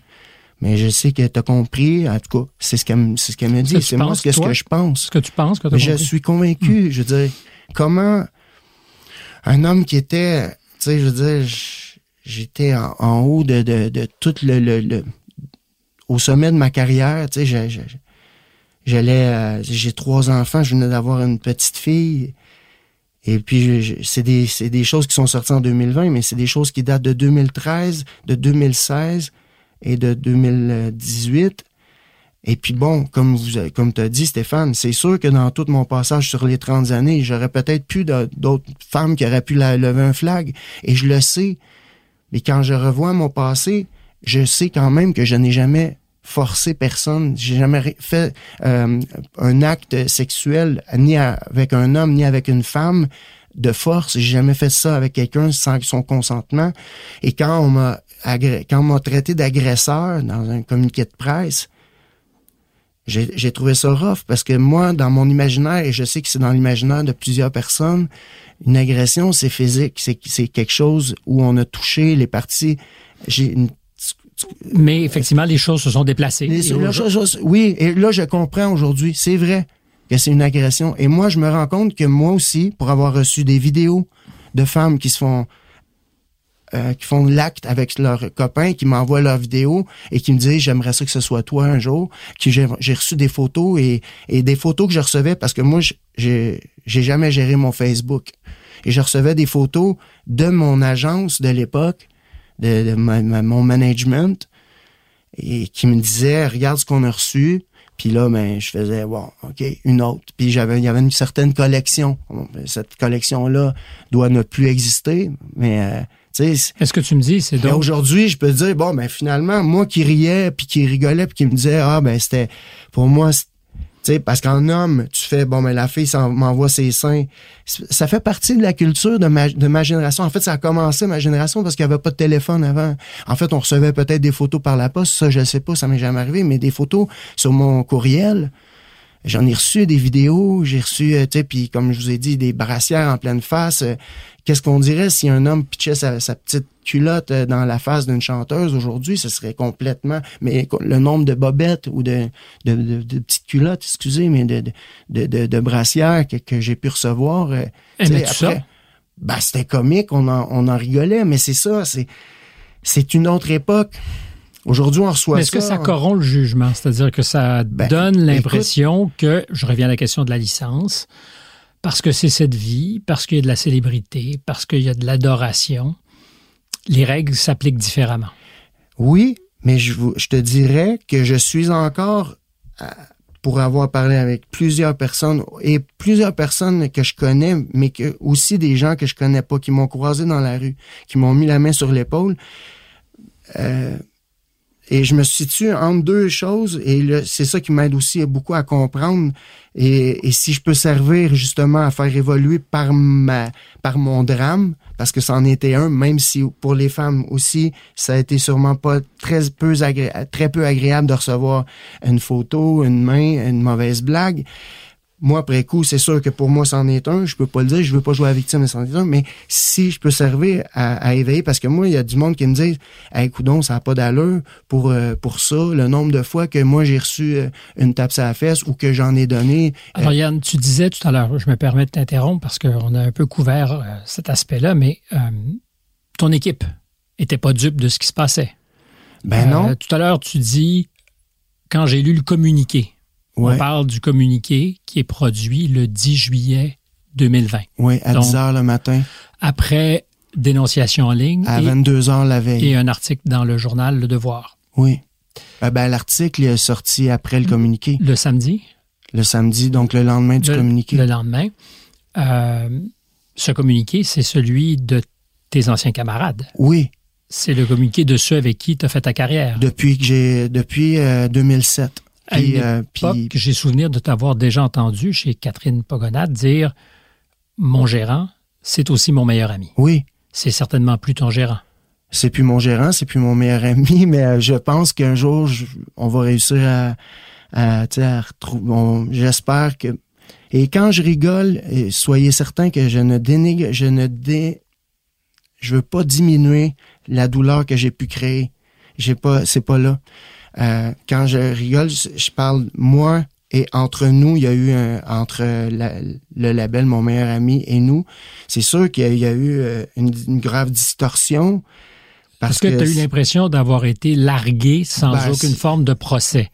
mais je sais que tu as compris. En tout cas, c'est ce qu'elle ce me dit. C'est moi ce que, ce je pense. Est-ce que tu penses que tu as Mais je suis convaincu. Je veux dire, comment un homme qui était, sais, je veux dire, j'étais en, haut de, de, de tout le, le, le- au sommet de ma carrière, tu sais, j'allais, euh, j'ai trois enfants, je venais d'avoir une petite fille. Et puis, c'est des, c'est des choses qui sont sorties en 2020, mais c'est des choses qui datent de 2013, de 2016 et de 2018. Et puis bon, comme vous comme t'as dit Stéphane, c'est sûr que dans tout mon passage sur les 30 années, j'aurais peut-être pu d'autres femmes qui auraient pu lever un flag. Et je le sais. Mais quand je revois mon passé, je sais quand même que je n'ai jamais forcé personne. J'ai jamais fait euh, un acte sexuel ni avec un homme ni avec une femme de force. J'ai jamais fait ça avec quelqu'un sans son consentement. Et quand on m'a quand on m'a traité d'agresseur dans un communiqué de presse, j'ai trouvé ça rough parce que moi, dans mon imaginaire, et je sais que c'est dans l'imaginaire de plusieurs personnes, une agression, c'est physique, c'est quelque chose où on a touché les parties. J'ai Mais effectivement, les choses se sont déplacées. les- Et là, aujourd'hui- je- je- oui, et là, je comprends aujourd'hui. C'est vrai que c'est une agression. Et moi, je me rends compte que moi aussi, pour avoir reçu des vidéos de femmes qui se font euh, qui font l'acte avec leurs copains, qui m'envoient leurs vidéos et qui me disent j'aimerais ça que ce soit toi un jour, que j'ai reçu des photos et, et des photos que je recevais parce que moi, j'ai jamais géré mon Facebook. Et je recevais des photos de mon agence de l'époque, de, de ma- mon management, et qui me disait regarde ce qu'on a reçu. Puis là ben je faisais bon ok une autre. Puis j'avais il y avait une certaine collection. Cette collection là doit ne plus exister mais euh, Est-ce que tu me dis, c'est et donc... aujourd'hui, je peux dire, bon, ben finalement, moi qui riais, puis qui rigolais, puis qui me disait, ah, ben c'était, pour moi, c'est- tu sais, parce qu'en homme, tu fais, bon, ben la fille m'envoie ses seins. Ça fait partie de la culture de ma, de ma génération. En fait, ça a commencé ma génération parce qu'il n'y avait pas de téléphone avant. En fait, on recevait peut-être des photos par la poste. Ça, je sais pas, ça m'est jamais arrivé, mais des photos sur mon courriel. J'en ai reçu des vidéos, j'ai reçu, euh, tu sais, puis comme je vous ai dit, des brassières en pleine face. Euh, Qu'est-ce qu'on dirait si un homme pitchait sa, sa petite culotte euh, dans la face d'une chanteuse aujourd'hui? Ce serait complètement... Mais le nombre de bobettes ou de, de, de, de petites culottes, excusez, mais de, de, brassières que, que j'ai pu recevoir... Aimais-tu ça? ben, c'était comique, on en, on en rigolait, mais c'est ça, c'est, c'est une autre époque. Aujourd'hui, on reçoit Mais est-ce que ça corrompt le jugement? C'est-à-dire que ça Ben, donne l'impression que, je reviens à la question de la licence, parce que c'est cette vie, parce qu'il y a de la célébrité, parce qu'il y a de l'adoration, les règles s'appliquent différemment. Oui, mais je te dirais que je suis encore, euh, pour avoir parlé avec plusieurs personnes, et plusieurs personnes que je connais, mais que aussi des gens que je connais pas, qui m'ont croisé dans la rue, qui m'ont mis la main sur l'épaule. Euh, et je me situe entre deux choses, et c'est ça qui m'aide aussi beaucoup à comprendre. Et, si je peux servir justement à faire évoluer par ma, par mon drame, parce que c'en était un, même si pour les femmes aussi, ça a été sûrement pas très peu, très peu agréable de recevoir une photo, une main, une mauvaise blague. Moi, après coup, c'est sûr que pour moi, c'en est un. Je peux pas le dire, je veux pas jouer à la victime, mais c'en est un. Mais si je peux servir à, à éveiller, parce que moi, il y a du monde qui me dit, hey, coudon, ça n'a pas d'allure pour, euh, pour ça. Le nombre de fois que moi, j'ai reçu euh, une tape sur la fesse ou que j'en ai donné. Alors, Yann, tu disais tout à l'heure, je me permets de t'interrompre parce qu'on a un peu couvert euh, cet aspect-là, mais euh, ton équipe était pas dupe de ce qui se passait. Ben non. Euh, tout à l'heure, tu dis, quand j'ai lu le communiqué, Ouais. on parle du communiqué qui est produit le 10 juillet 2020, Oui, à Donc- 10 heures le matin, après dénonciation en ligne à et, 22 heures la veille. et un article dans le journal Le Devoir. Oui. Euh, ben, l'article est sorti après le communiqué, Le samedi, le samedi, donc le lendemain du le, communiqué. le lendemain, euh, ce communiqué, c'est celui de tes anciens camarades. Oui, C'est le communiqué de ceux avec qui tu as fait ta carrière. depuis que j'ai depuis euh, 2007. À Puis, une euh, époque, puis- j'ai souvenir de t'avoir déjà entendu chez Catherine Pogonade dire Mon gérant, c'est aussi mon meilleur ami. oui, C'est certainement plus ton gérant. c'est plus mon gérant, c'est plus mon meilleur ami, mais euh, je pense qu'un jour je- on va réussir à, à, tu sais, à retrouver. J'espère que. Et quand je rigole, soyez certains que je ne dénigre, je ne dé, je veux pas diminuer la douleur que j'ai pu créer. J'ai pas, c'est pas là. Euh, quand je rigole, je, parle moi et entre nous, il y a eu un, entre la- le label Mon meilleur ami et nous, c'est sûr qu'il y a, il y a eu euh, une, une grave distorsion. Parce que tu as eu l'impression d'avoir été largué sans Ben, aucune forme de procès?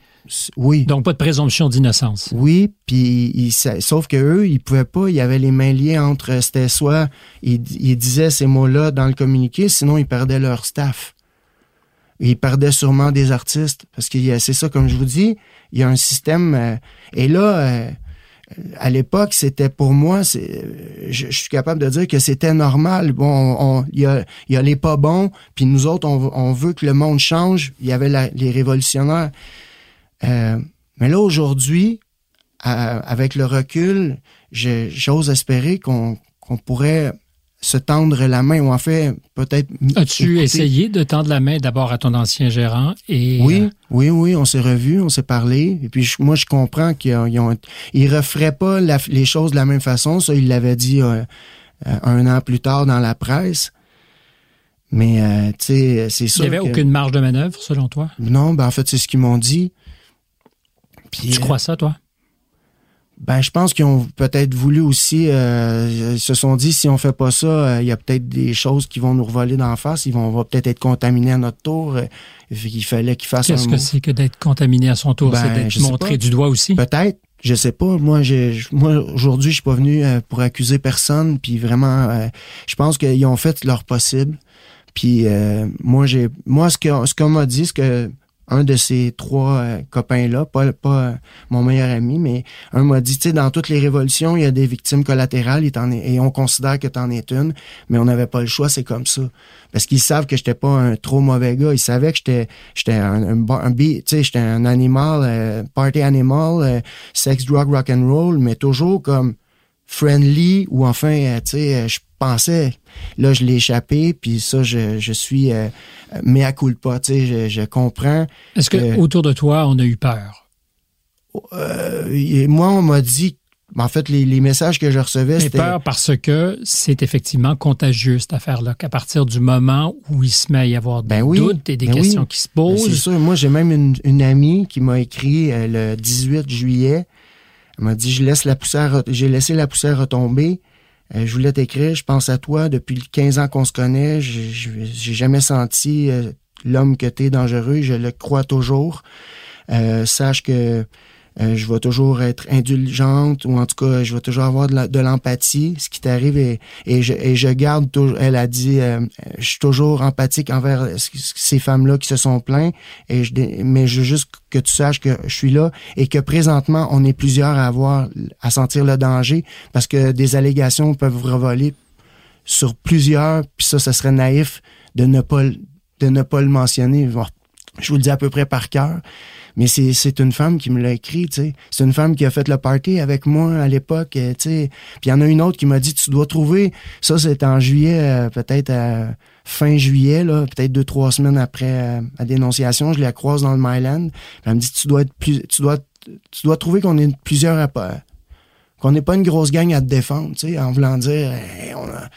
oui, Donc, pas de présomption d'innocence? oui, puis sauf que eux, ils pouvaient pas, ils avaient les mains liées entre c'était soit ils, ils disaient ces mots-là dans le communiqué, sinon ils perdaient leur staff. Ils perdaient sûrement des artistes parce que c'est ça comme je vous dis, il y a un système euh, et là euh, à l'époque, c'était pour moi, euh, je, suis capable de dire que c'était normal. Bon, on- on- il y a, il les pas bons, puis nous autres, on, veut que le monde change. Il y avait les révolutionnaires. Mais là, aujourd'hui, avec le recul, j'ose espérer qu'on qu'on pourrait se tendre la main, ou en fait, peut-être... As-tu essayé de tendre la main d'abord à ton ancien gérant et Oui, euh, oui, oui, on s'est revus, on s'est parlé. Et puis je- moi, je comprends qu'ils ont, ils referaient pas la- les choses de la même façon. Ça, il l'avait dit euh, euh, un an plus tard dans la presse. Mais euh, tu sais, c'est il sûr. n'y avait que- aucune marge de manœuvre, selon toi? Non, ben en fait, c'est ce qu'ils m'ont dit. Puis, Tu euh, crois ça, toi? Ben, je pense qu'ils ont peut-être voulu aussi. euh, ils se sont dit si on fait pas ça, euh, il y a peut-être des choses qui vont nous revoler d'en face. Ils vont, on va peut-être être contaminés à notre tour. euh, il fallait qu'ils fassent Qu'est-ce que c'est que d'être contaminé à son tour? Ben, c'est d'être montré du doigt aussi? Peut-être, je sais pas. Moi, j'ai, moi aujourd'hui, je suis pas venu euh, pour accuser personne. Puis vraiment, je pense qu'ils ont fait leur possible. Puis euh, moi, j'ai, moi, ce que, ce qu'on m'a dit, ce que un de ces trois euh, copains-là, pas, pas euh, mon meilleur ami, mais un m'a dit, tu sais, dans toutes les révolutions, il y a des victimes collatérales et, on considère que t'en es une, mais on n'avait pas le choix, c'est comme ça. Parce qu'ils savent que j'étais pas un trop mauvais gars. Ils savaient que j'étais j'étais un, un, un tu j'étais un animal, euh, party animal, sex, drug, rock and roll, mais toujours comme friendly ou enfin, tu sais, je pensais, là, je l'ai échappé, puis ça, je, je suis euh, mea culpa, tu sais, je, je comprends. Est-ce que autour de toi, on a eu peur? euh, moi, on m'a dit en fait, les, messages que je recevais, c'était... peur parce que c'est effectivement contagieux, cette affaire-là, qu'à partir du moment où il se met à y avoir des ben doutes et des ben questions qui se ben, posent... c'est sûr. Moi, j'ai même une, amie qui m'a écrit euh, le 18 juillet. Elle m'a dit, je laisse la poussière, j'ai laissé la poussière retomber. Euh, je voulais t'écrire, je pense à toi. Depuis 15 ans qu'on se connaît, j'ai jamais senti euh, l'homme que t'es dangereux. Je le crois toujours. sache que euh, je vais toujours être indulgente ou en tout cas, je vais toujours avoir de l'empathie. ce qui t'arrive et, et, je, et je garde toujours, elle a dit, euh, je suis toujours empathique envers ces femmes-là qui se sont plaintes. Et je, mais je veux juste que tu saches que je suis là et que présentement, on est plusieurs à avoir, à sentir le danger parce que des allégations peuvent revoler sur plusieurs. Puis ça, ce serait naïf de ne pas, de ne pas le mentionner. Je vous le dis à peu près par cœur. Mais c'est, c'est une femme qui me l'a écrit, tu sais. C'est une femme qui a fait le party avec moi à l'époque, euh, tu sais. Puis il y en a une autre qui m'a dit, tu dois trouver, ça c'est en juillet, euh, peut-être à fin juillet, là, peut-être deux, trois semaines après euh, la dénonciation, je la croise dans le Myland. elle me dit, tu dois être plus, tu dois, tu dois trouver qu'on est plusieurs à qu'on n'est pas une grosse gang à te défendre, tu sais, en voulant dire, on a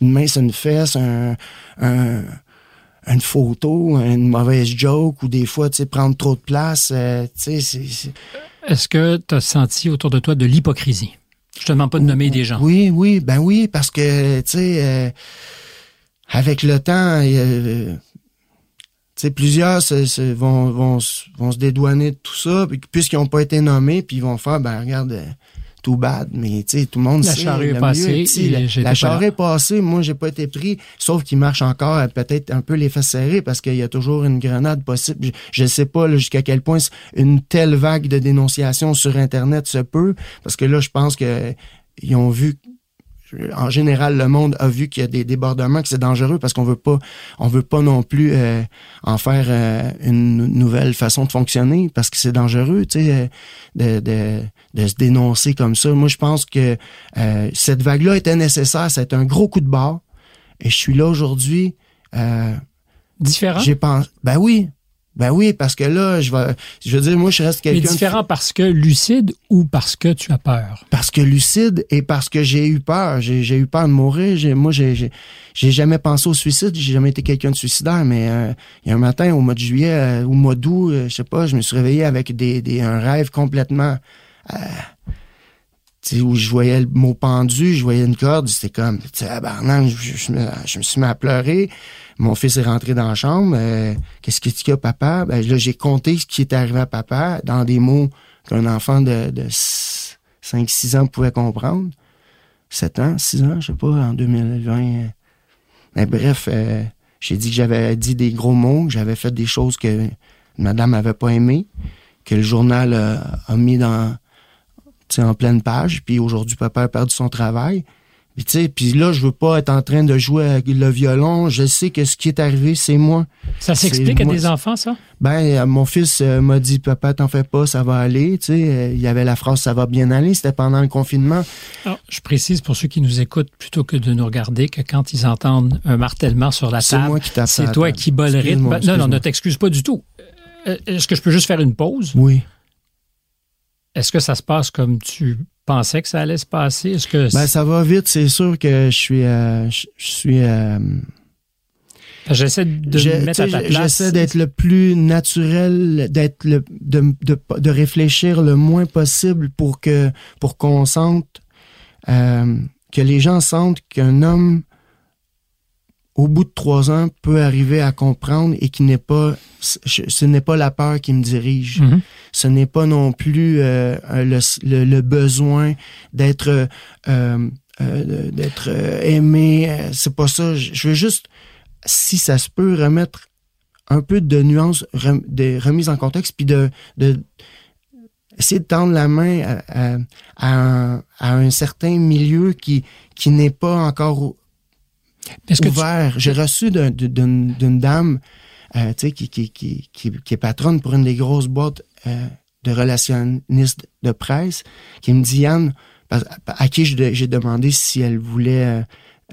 une main sur une fesse, un, un une photo, une mauvaise joke ou des fois, tu sais, prendre trop de place. Euh, tu sais, Est-ce que tu as senti autour de toi de l'hypocrisie? Je te demande pas de nommer des gens. Oui, oui, ben oui, parce que, tu sais, euh, avec le temps, euh, tu sais, plusieurs vont, vont, vont se dédouaner de tout ça, puisqu'ils n'ont pas été nommés, puis ils vont faire, ben regarde, tout bad, mais tu sais, tout le monde la sait. Charrue est passée, la, la charrue est passée. Moi, j'ai pas été pris, sauf qu'il marche encore peut-être un peu les fesses serrées parce qu'il y a toujours une grenade possible. Je, ne sais pas jusqu'à quel point une telle vague de dénonciation sur Internet se peut, parce que là, je pense que ils ont vu en général, le monde a vu qu'il y a des débordements, que c'est dangereux parce qu'on veut pas, on veut pas non plus euh, en faire euh, une nouvelle façon de fonctionner parce que c'est dangereux, tu sais, de, de, de, se dénoncer comme ça. Moi, je pense que euh, cette vague-là était nécessaire. Ça a été un gros coup de barre. Et je suis là aujourd'hui. Différent? J'ai pensé, ben oui, ben oui, parce que là, je vais, je veux dire, moi, je reste quelqu'un. Mais différent parce que lucide ou parce que tu as peur? Parce que lucide et parce que j'ai eu peur. J'ai eu peur de mourir. J'ai, moi, j'ai, j'ai jamais pensé au suicide. J'ai jamais été quelqu'un de suicidaire. Mais euh, il y a un matin, au mois de juillet, euh, au mois d'août, euh, je sais pas, je me suis réveillé avec des, des un rêve complètement. Où je voyais le mot pendu, je voyais une corde, c'était comme, tu sais, je, je, me, je me suis mis à pleurer. Mon fils est rentré dans la chambre. Euh, qu'est-ce qu'il y a, papa? Ben, là, j'ai compté ce qui est arrivé à papa dans des mots qu'un enfant de, de 5-6 ans pouvait comprendre. 7 ans, 6 ans, je sais pas, en 2020. Mais bref, euh, j'ai dit que j'avais dit des gros mots, que j'avais fait des choses que madame n'avait pas aimées, que le journal a mis dans, en pleine page. Puis aujourd'hui, papa a perdu son travail. Puis, tu sais, puis là, je veux pas être en train de jouer avec le violon. Je sais que ce qui est arrivé, c'est moi. Ça s'explique à des enfants, ça? Ben, euh, mon fils euh, m'a dit, papa, t'en fais pas, ça va aller. Tu sais, euh, il y avait la phrase, ça va bien aller. C'était pendant le confinement. je précise pour ceux qui nous écoutent, plutôt que de nous regarder, que quand ils entendent un martèlement sur la table, c'est toi qui bats le rythme. non, non, ne t'excuse pas du tout. Est-ce que je peux juste faire une pause? Oui. Est-ce que ça se passe comme tu pensais que ça allait se passer? Est-ce que ben, ça va vite, c'est sûr que je suis euh, je, suis euh, J'essaie de me mettre à ta place. J'essaie d'être le plus naturel, d'être le de, de, de, réfléchir le moins possible pour que pour qu'on sente euh, que les gens sentent qu'un homme au bout de trois ans, peut arriver à comprendre et qui n'est pas, ce n'est pas la peur qui me dirige. Mm-hmm. Ce n'est pas non plus euh, le, le, besoin d'être euh, euh, d'être aimé. C'est pas ça. Je veux juste, si ça se peut, remettre un peu de nuance, de remise en contexte, puis de, de essayer de tendre la main à, à, un, à un certain milieu qui, qui n'est pas encore ouvert. J'ai reçu d'une dame euh, qui, qui, est patronne pour une des grosses boîtes euh, de relationnistes de presse, qui me dit, Yann, à qui j'ai demandé si elle voulait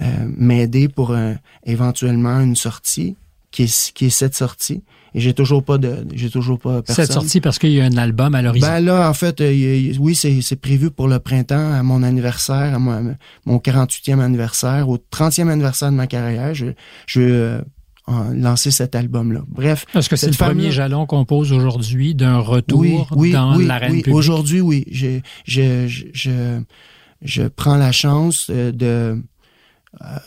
euh, m'aider pour éventuellement une sortie. Qui est, qui est cette sortie. Et j'ai toujours pas de, j'ai toujours pas personne. Cette sortie parce qu'il y a un album à l'horizon. Ben là, en fait, euh, oui, c'est prévu pour le printemps, à mon anniversaire, à mon, mon 48e anniversaire, au 30e anniversaire de ma carrière. Je, je euh, lancer cet album-là. Bref. Est-ce que c'est le premier jalon qu'on pose aujourd'hui d'un retour oui, dans oui, l'arène oui. Aujourd'hui, oui. Je, je, je, je, prends la chance euh, de... Euh,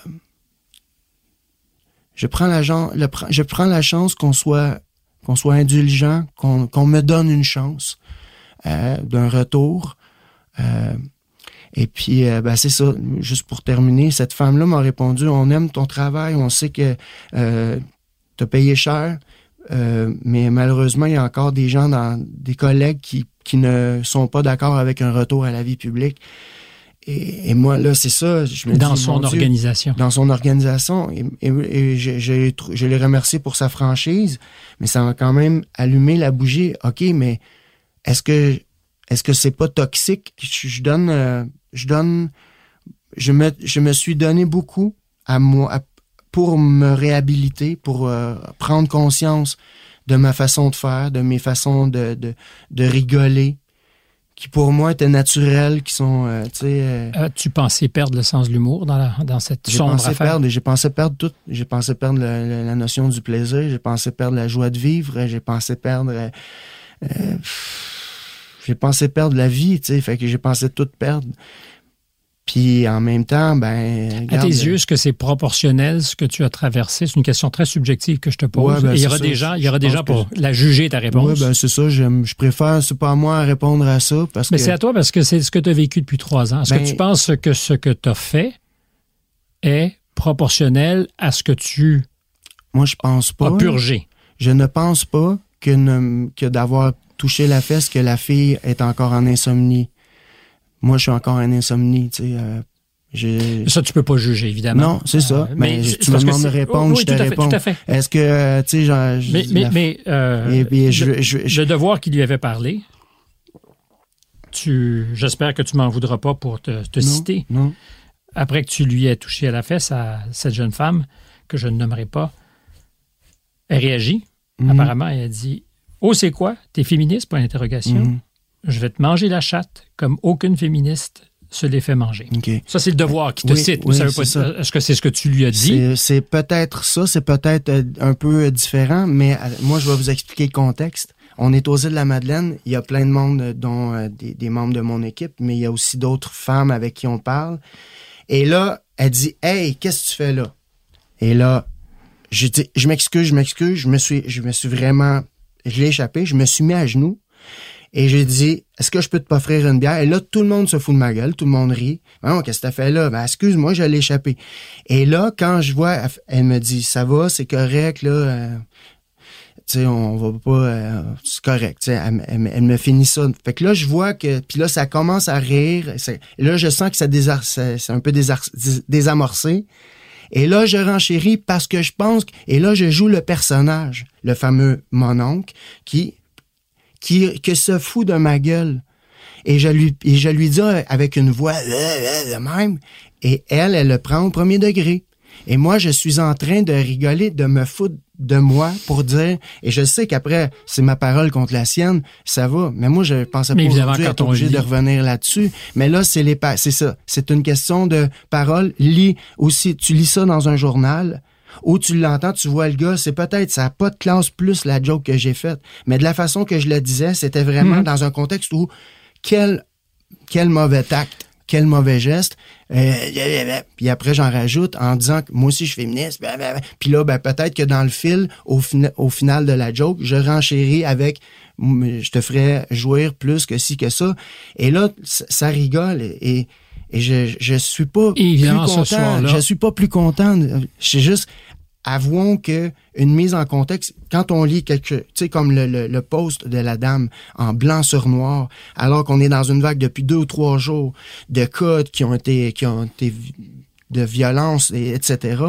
je prends la, chance qu'on soit qu'on soit indulgent, qu'on me donne une chance euh, d'un retour. Euh, et puis, euh, ben, c'est ça, juste pour terminer, cette femme-là m'a répondu, on aime ton travail, on sait que euh, tu as payé cher, mais malheureusement, il y a encore des gens, dans, des collègues qui ne sont pas d'accord avec un retour à la vie publique. Et, moi, là, c'est ça. Je me dans son organisation. dans son organisation. Et, et, je, je, je l'ai remercié pour sa franchise, mais ça m'a quand même allumé la bougie. OK, mais est-ce que est-ce que c'est pas toxique? Je, donne euh, je donne je me je me suis donné beaucoup à moi pour me réhabiliter, pour euh, prendre conscience de ma façon de faire, de mes façons de, de, de rigoler, qui pour moi étaient naturels, qui sont, euh, tu sais... Euh, As-tu pensé perdre le sens de l'humour dans, la, dans cette sombre pensé affaire? Perdre, j'ai pensé perdre tout. J'ai pensé perdre la, notion du plaisir, j'ai pensé perdre la joie de vivre, j'ai pensé perdre... Euh, j'ai pensé perdre la vie, tu sais, fait que j'ai pensé tout perdre. Puis en même temps, ben. à tes yeux, est-ce que c'est proportionnel ce que tu as traversé? C'est une question très subjective que je te pose. Ben, il y aura des gens, il y aura des gens pour la juger ta réponse. Oui, ben c'est ça. Je, je préfère, c'est pas à moi à répondre à ça. Parce Mais que... c'est à toi parce que c'est ce que tu as vécu depuis trois ans. Est-ce que ben tu penses que ce que tu as fait est proportionnel à ce que tu moi, je pense pas. as purgé? Je ne pense pas que, que d'avoir touché la fesse que la fille est encore en insomnie moi, je suis encore en insomnie, tu sais. Euh, ça, tu peux pas juger, évidemment. Non, c'est ça. Euh, mais, tu me demandes de répondre, je te réponds. Est-ce que, euh, tu sais, genre... Mais, mais, mais le, devoir qui lui avait parlé, tu, j'espère que tu m'en voudras pas pour te, te citer. Non. Après que tu lui aies touché à la fesse à cette jeune femme, que je ne nommerai pas, elle réagit. Mhm. Apparemment, elle a dit Oh, c'est quoi? T'es féministe Point d'interrogation. Mhm je vais te manger la chatte comme aucune féministe se l'est fait manger. Ça, c'est le devoir qui te cite. Est-ce que c'est ce que tu lui as dit? C'est peut-être ça, c'est peut-être euh, un peu différent, mais euh, moi, je vais vous expliquer le contexte. On est aux îles de la Madeleine, il y a plein de monde, euh, dont des, membres de mon équipe, mais il y a aussi d'autres femmes avec qui on parle. Et là, elle dit, Hey, qu'est-ce que tu fais là? Et là, je dis, je m'excuse, je m'excuse, je me suis, je me suis vraiment, je l'ai échappé, je me suis mis à genoux et j'ai dit, est-ce que je peux te offrir une bière? Et là, tout le monde se fout de ma gueule, tout le monde rit. Ben, qu'est-ce que t'as fait là? Ben, excuse-moi, j'allais échapper. Et là, quand je vois, elle me dit, ça va, c'est correct, là. Euh, tu sais, on va pas, euh, c'est correct, tu sais, elle, me finit ça. Fait que là, je vois que, puis là, ça commence à rire. Là, je sens que ça c'est un peu désamorcé. Et là, je renchéris parce que je pense, et là, je joue le personnage, le fameux mononcle, qui qui, que se fout de ma gueule. Et je lui, et je lui dis avec une voix euh, euh, de même. Et elle, elle le prend au premier degré. Et moi, je suis en train de rigoler, de me foutre de moi pour dire, et je sais qu'après, c'est ma parole contre la sienne, ça va. Mais moi, je pensais pas aujourd'hui être obligé de revenir là-dessus. Mais là, c'est les, c'est ça. C'est une question de parole. Lis aussi, tu lis ça dans un journal, ou tu l'entends, tu vois le gars, c'est peut-être, ça n'a pas de classe plus la joke que j'ai faite. Mais de la façon que je le disais, c'était vraiment mhm. dans un contexte où quel, quel mauvais tact, quel mauvais geste. Euh, puis après, j'en rajoute en disant que moi aussi, je suis féministe. Puis là, ben, peut-être que dans le fil, au, au final de la joke, je renchéris avec je te ferais jouir plus que ci que ça. Et là, ça rigole et et je, je suis pas plus content. Je suis pas plus content. C'est juste, avouons que une mise en contexte, quand on lit quelque, tu sais, comme le, le, post de la dame en blanc sur noir, alors qu'on est dans une vague depuis deux ou trois jours de codes qui ont été, qui ont été de violence, et, etc.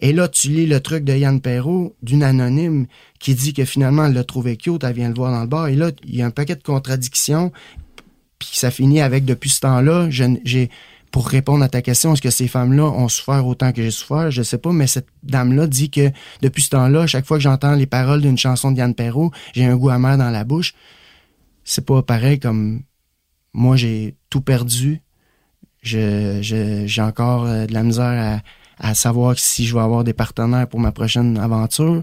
Et là, tu lis le truc de Yann Perrault, d'une anonyme, qui dit que finalement, elle l'a trouvé cute, elle vient le voir dans le bar. Et là, il y a un paquet de contradictions. Puis ça finit avec, depuis ce temps-là, j'ai pour répondre à ta question, est-ce que ces femmes-là ont souffert autant que j'ai souffert? Je sais pas, mais cette dame-là dit que depuis ce temps-là, chaque fois que j'entends les paroles d'une chanson de Yann Perrault, j'ai un goût amer dans la bouche. C'est pas pareil comme moi, j'ai tout perdu. Je, j'ai encore euh, de la misère à, à savoir si je vais avoir des partenaires pour ma prochaine aventure.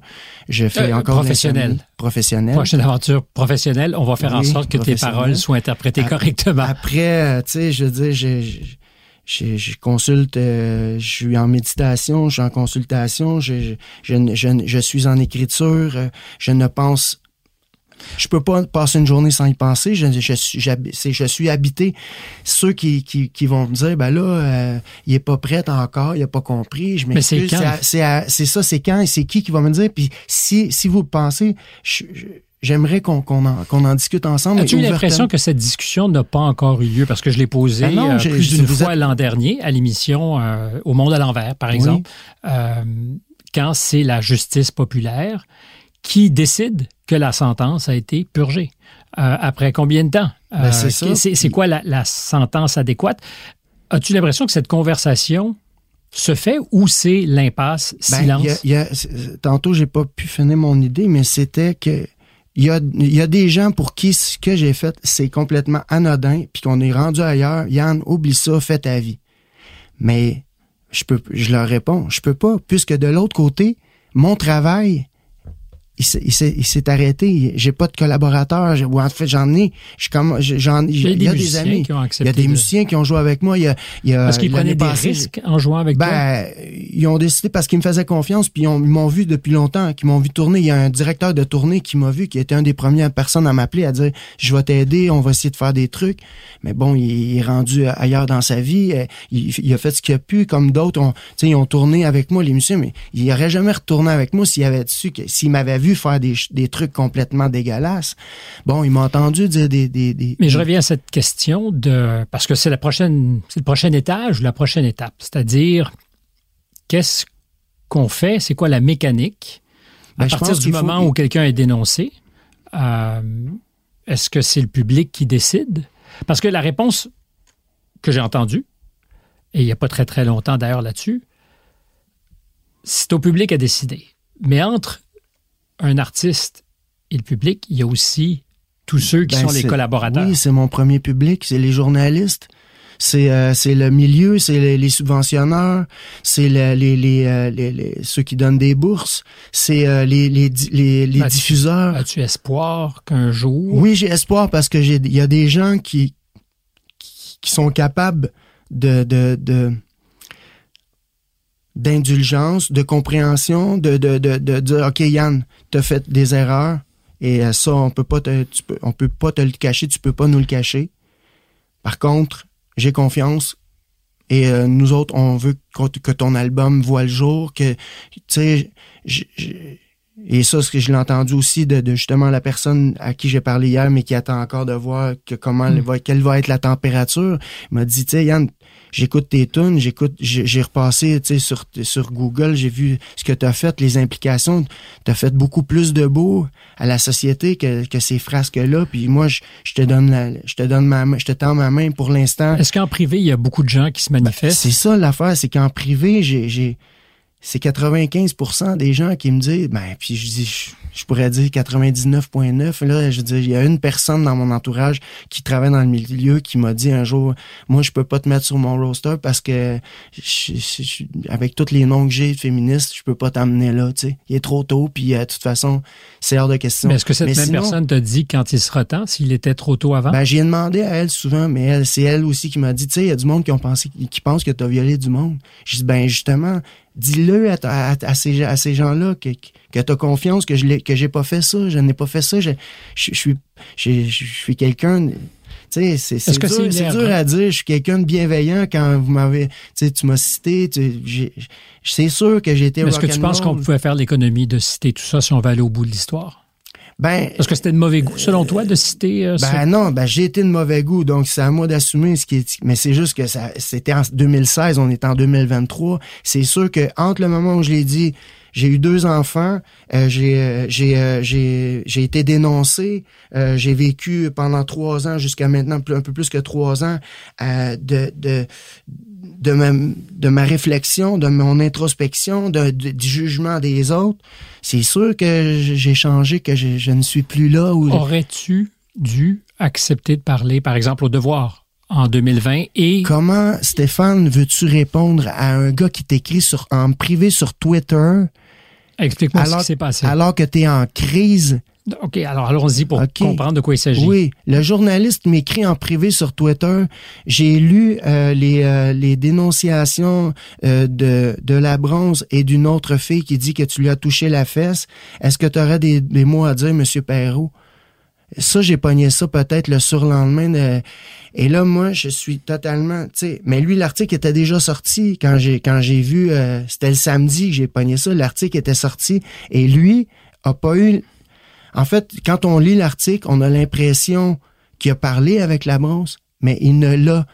Je fais Euh, encore professionnel. professionnel. Prochaine aventure professionnelle, on va faire en sorte que tes paroles soient interprétées correctement. Après, euh, tu sais, je veux dire, je, je, je, consulte, euh, je suis en méditation, je suis en consultation, je, je, je, suis en écriture, euh, je ne pense... Je peux pas passer une journée sans y penser. Je, je, suis, je habité. Ceux qui, qui, qui vont me dire, ben là, euh, il est pas prêt encore, il a pas compris. Je Mais c'est m'excuse. quand? C'est ça, c'est quand et c'est qui qui va me dire. Puis si, si vous pensez, je- je- j'aimerais qu'on en, en discute ensemble. As-tu l'impression que cette discussion n'a pas encore eu lieu? Parce que je l'ai posée Ben non, euh, plus d'une fois l'an dernier à l'émission euh, Au Monde à l'envers, par exemple, euh, quand c'est la justice populaire qui décide que la sentence a été purgée. Après combien de temps? Ben, c'est quoi la, la sentence adéquate? As-tu l'impression que cette conversation se fait ou c'est l'impasse, Ben, silence? il y a- y a- tantôt, j'ai pas pu finir mon idée, mais c'était que il y a, des gens pour qui ce que j'ai fait, c'est complètement anodin, puis qu'on est rendu ailleurs. Yann, oublie ça, fais ta vie. Mais je peux, je leur réponds, je peux pas, puisque de l'autre côté, mon travail, il s'est- arrêté. J'ai pas de collaborateurs, ou en fait, j'en ai. Je comme, j'en, Il y a des y a des musiciens amis. qui ont Il y a des de- musiciens qui ont joué avec moi. Il y a, il y a, Parce qu'ils prenaient des passée, risques en jouant avec toi? ben, ils ont décidé parce qu'ils me faisaient confiance, puis ils ont- ils m'ont vu depuis longtemps, qu'ils m'ont vu tourner. Il y a un directeur de tournée qui m'a vu, qui était une des premières personnes à m'appeler, à dire Je vais t'aider, on va essayer de faire des trucs. Mais bon, il, est rendu ailleurs dans sa vie. euh, Il, il a fait ce qu'il a pu, comme d'autres ont, tu sais, ils ont tourné avec moi, les musiciens, mais il aurait jamais retourné avec moi s'il avait su s'il m'avait vu faire des, trucs complètement dégueulasses. Bon, il m'a entendu dire des. des, des- Mais je reviens à cette question de parce que c'est la prochaine, c'est le prochain étage ou la prochaine étape, c'est-à-dire qu'est-ce qu'on fait, c'est quoi la mécanique? À Ben, partir du faut- moment où quelqu'un est dénoncé. euh, est-ce que c'est le public qui décide? Parce que la réponse que j'ai entendue, et il n'y a pas très très longtemps d'ailleurs là-dessus, c'est au public à décider. Mais entre un artiste et le public, il y a aussi tous ceux qui Ben, sont les collaborateurs. Oui, c'est mon premier public, c'est les journalistes. C'est euh, c'est le milieu, c'est les, les subventionneurs, c'est le- les, les, euh, les, les- ceux qui donnent des bourses, c'est euh, les, les, di- les, les As-tu- diffuseurs. As-tu espoir qu'un jour, Oui, j'ai espoir parce que j'ai il y a des gens qui qui, qui sont capables de de, de d'indulgence, de compréhension, de, de, de, de dire OK Yann, t'as fait des erreurs et euh, ça on peut pas te tu peux, on peut pas te le cacher, tu peux pas nous le cacher. Par contre, j'ai confiance et euh, nous autres on veut que, que ton album voit le jour que tu sais et ça, ce que je l'ai entendu aussi de, de justement la personne à qui j'ai parlé hier, mais qui attend encore de voir que comment elle Mm. va, quelle va être la température, m'a dit, tu sais, Yann, j'écoute tes tunes, j'écoute, j'ai repassé, tu sais, sur, sur Google, j'ai vu ce que tu as fait, les implications, tu as fait beaucoup plus de beau à la société que, que ces frasques-là, puis moi, je, je te donne la, je te donne ma main, je te tends ma main pour l'instant. est-ce qu'en privé, il y a beaucoup de gens qui se manifestent? C'est ça l'affaire, c'est qu'en privé, j'ai, c'est 95% des gens qui me disent, ben, puis je dis, je, je pourrais dire 99,9. Là, je veux dire, il y a une personne dans mon entourage qui travaille dans le milieu qui m'a dit un jour, moi, je peux pas te mettre sur mon roster parce que je- je- je- avec tous les noms que j'ai de féministes, je peux pas t'amener là, tu sais. Il est trop tôt, puis euh, de toute façon, c'est hors de question. Mais est-ce que cette Mais même sinon- personne t'a dit quand il sera temps, s'il était trop tôt avant? ben, j'ai demandé à elle souvent, mais elle, c'est elle aussi qui m'a dit, tu sais, il y a du monde qui ont pensé, qui pense que tu as violé du monde. Je dis, ben, justement, dis-le à, ta- à, à ces, à ces gens-là que, que tu as confiance, que je l'ai, que j'ai pas fait ça, je n'ai pas fait ça, je, je, je suis, je, je suis quelqu'un, tu sais, c'est, que dur, c'est dur à dire, je suis quelqu'un de bienveillant quand vous m'avez, tu m'as cité, tu, c'est sûr que été Est-ce que tu penses qu'on pouvait faire l'économie de citer tout ça si on va aller au bout de l'histoire? Ben, Est-ce que c'était de mauvais goût, selon toi, de citer euh, ça? Ben non, ben j'ai été de mauvais goût, donc c'est à moi d'assumer ce qui est. Mais c'est juste que ça, c'était en 2016, on est en 2023. C'est sûr que entre le moment où je l'ai dit, j'ai eu deux enfants, euh, j'ai j'ai j'ai été dénoncé, j'ai vécu pendant trois ans jusqu'à maintenant un peu plus que trois ans de de de ma, de ma réflexion, de mon introspection, de, du jugement des autres, c'est sûr que j'ai changé, que je, je, ne suis plus là. Où... Aurais-tu dû accepter de parler, par exemple, au devoir en 2020 et... Comment, Stéphane, veux-tu répondre à un gars qui t'écrit sur, en privé sur Twitter? Explique-moi ce qui s'est passé. Alors que tu es en crise OK, alors allons-y pour comprendre de quoi il s'agit. Oui, le journaliste m'écrit en privé sur Twitter. J'ai lu euh, les, euh, les dénonciations euh, de, de la bronze et d'une autre fille qui dit que tu lui as touché la fesse. Est-ce que tu aurais des, des, mots à dire, Monsieur Perrault? Ça, j'ai pogné ça peut-être le surlendemain. De... Et là, moi, je suis totalement, tu sais, mais lui, l'article était déjà sorti quand j'ai quand j'ai vu, c'était le samedi que j'ai pogné ça. L'article était sorti et lui a pas eu en fait, quand on lit l'article, on a l'impression qu'il a parlé avec la bronze, mais il ne l'a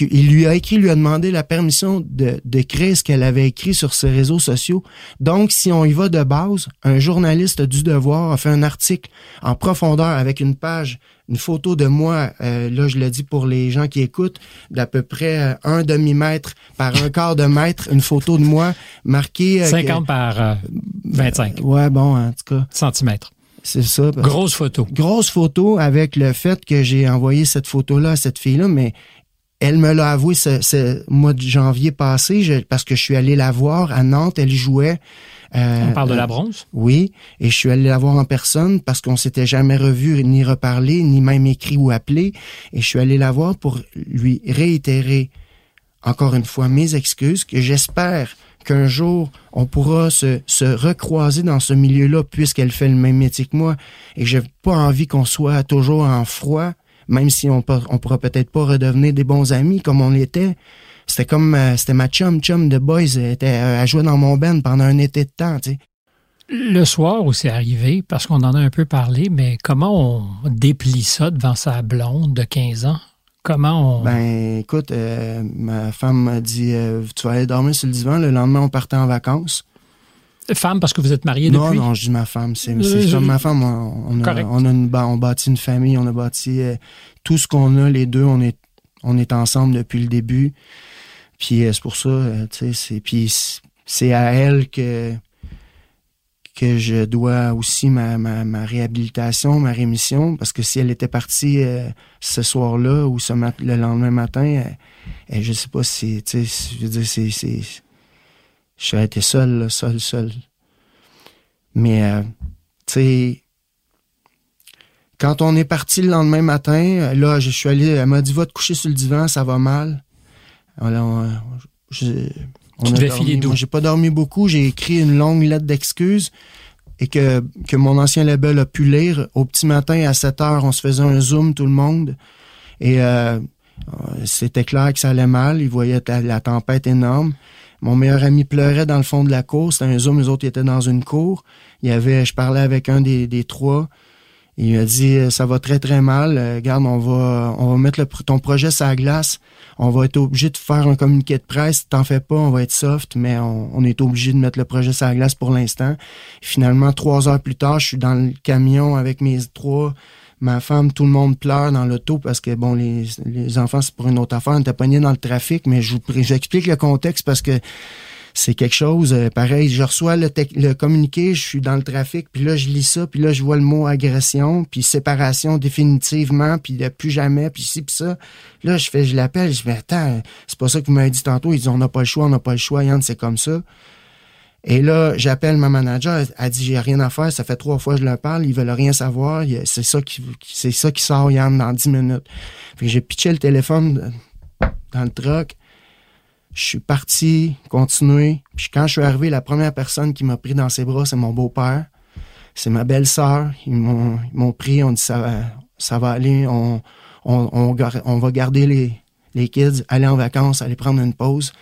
il lui a écrit, lui a demandé la permission de d'écrire ce qu'elle avait écrit sur ses réseaux sociaux. Donc, si on y va de base, un journaliste du devoir a fait un article en profondeur avec une page, une photo de moi, euh, là je le dis pour les gens qui écoutent, d'à peu près euh, un demi-mètre par un quart de mètre, une photo de moi marquée... 50 euh, par 25. ouais, bon, en tout cas. Centimètres. C'est ça. Grosse photo. Grosse photo avec le fait que j'ai envoyé cette photo-là à cette fille-là, mais elle me l'a avoué ce, mois de janvier passé parce que je suis allé la voir à Nantes. Elle jouait. Euh, On parle de la bronze? oui, et je suis allé la voir en personne parce qu'on s'était jamais revu ni reparlé, ni même écrit ou appelé. Et je suis allé la voir pour lui réitérer encore une fois mes excuses que j'espère qu'un jour, on pourra se, se recroiser dans ce milieu-là puisqu'elle fait le même métier que moi et j'ai pas envie qu'on soit toujours en froid, même si on, pourra peut-être pas redevenir des bons amis comme on l'était. C'était comme, euh, c'était ma chum, chum de boys, elle, était, à jouer dans mon band pendant un été de temps. Le soir où c'est arrivé, parce qu'on en a un peu parlé, mais comment on déplie ça devant sa blonde de 15 ans? Comment on... Ben, écoute, euh, ma femme m'a dit euh, Tu vas aller dormir sur le divan. Le lendemain, on partait en vacances. Femme, parce que vous êtes marié non, depuis? Non, je dis ma femme. C'est euh, ma femme. On, a, on, a une, on bâtit une famille, on a bâti tout ce qu'on a, les deux. On est, on est ensemble depuis le début. Puis c'est pour ça, tu sais, puis c'est à elle que que je dois aussi ma, ma, réhabilitation, ma rémission, parce que si elle était partie euh, ce soir-là ou ce le lendemain matin, euh, euh, je sais pas si, tu sais, je veux dire, c'est, c'est, je serais été seul, seul, seul. Mais, tu sais, quand on est parti le lendemain matin, là, je suis allé, elle m'a dit, va te coucher sur le divan, ça va mal. Alors, je, on tu filer J'ai pas dormi beaucoup. J'ai écrit une longue lettre d'excuses et que, que mon ancien label a pu lire. Au petit matin, à 7 heures, on se faisait un zoom, tout le monde. Et euh, c'était clair que ça allait mal. Il voyait la, tempête énorme. Mon meilleur ami pleurait dans le fond de la cour. C'était un zoom, les autres étaient dans une cour. Il y avait, je parlais avec un des, des trois. Il a dit euh, ça va très très mal. Euh, regarde, on va on va mettre ton projet sur la glace. On va être obligé de faire un communiqué de presse. T'en fais pas, on va être soft, mais on, est obligé de mettre le projet sur la glace pour l'instant. Finalement, trois heures plus tard, je suis dans le camion avec mes trois ma femme, tout le monde pleure dans l'auto parce que, bon, les, les enfants, c'est pour une autre affaire. On était pognés dans le trafic, mais je vous j'explique le contexte parce que c'est quelque chose, euh, pareil, je reçois le, communiqué, je suis dans le trafic, puis là, je lis ça, puis là, je vois le mot agression, puis séparation définitivement, puis plus jamais, puis ci, puis ça. Là, je fais, je l'appelle, je dis, attends, c'est pas ça que vous m'avez dit tantôt. Ils disent, on n'a pas le choix, on n'a pas le choix, Yann, c'est comme ça. Et là, j'appelle ma manager, elle dit, j'ai rien à faire, ça fait trois fois que je leur parle, ils veulent rien savoir, c'est ça qui, c'est ça qui sort, Yann, dans dix minutes. Puis j'ai pitché le téléphone dans le truck, je suis parti, continuer. Puis quand je suis arrivé, la première personne qui m'a pris dans ses bras, c'est mon beau-père. C'est ma belle-sœur. Ils m'ont pris, on dit ça va, ça va aller, on, on, on, va garder les, les kids, aller en vacances, aller prendre une pause.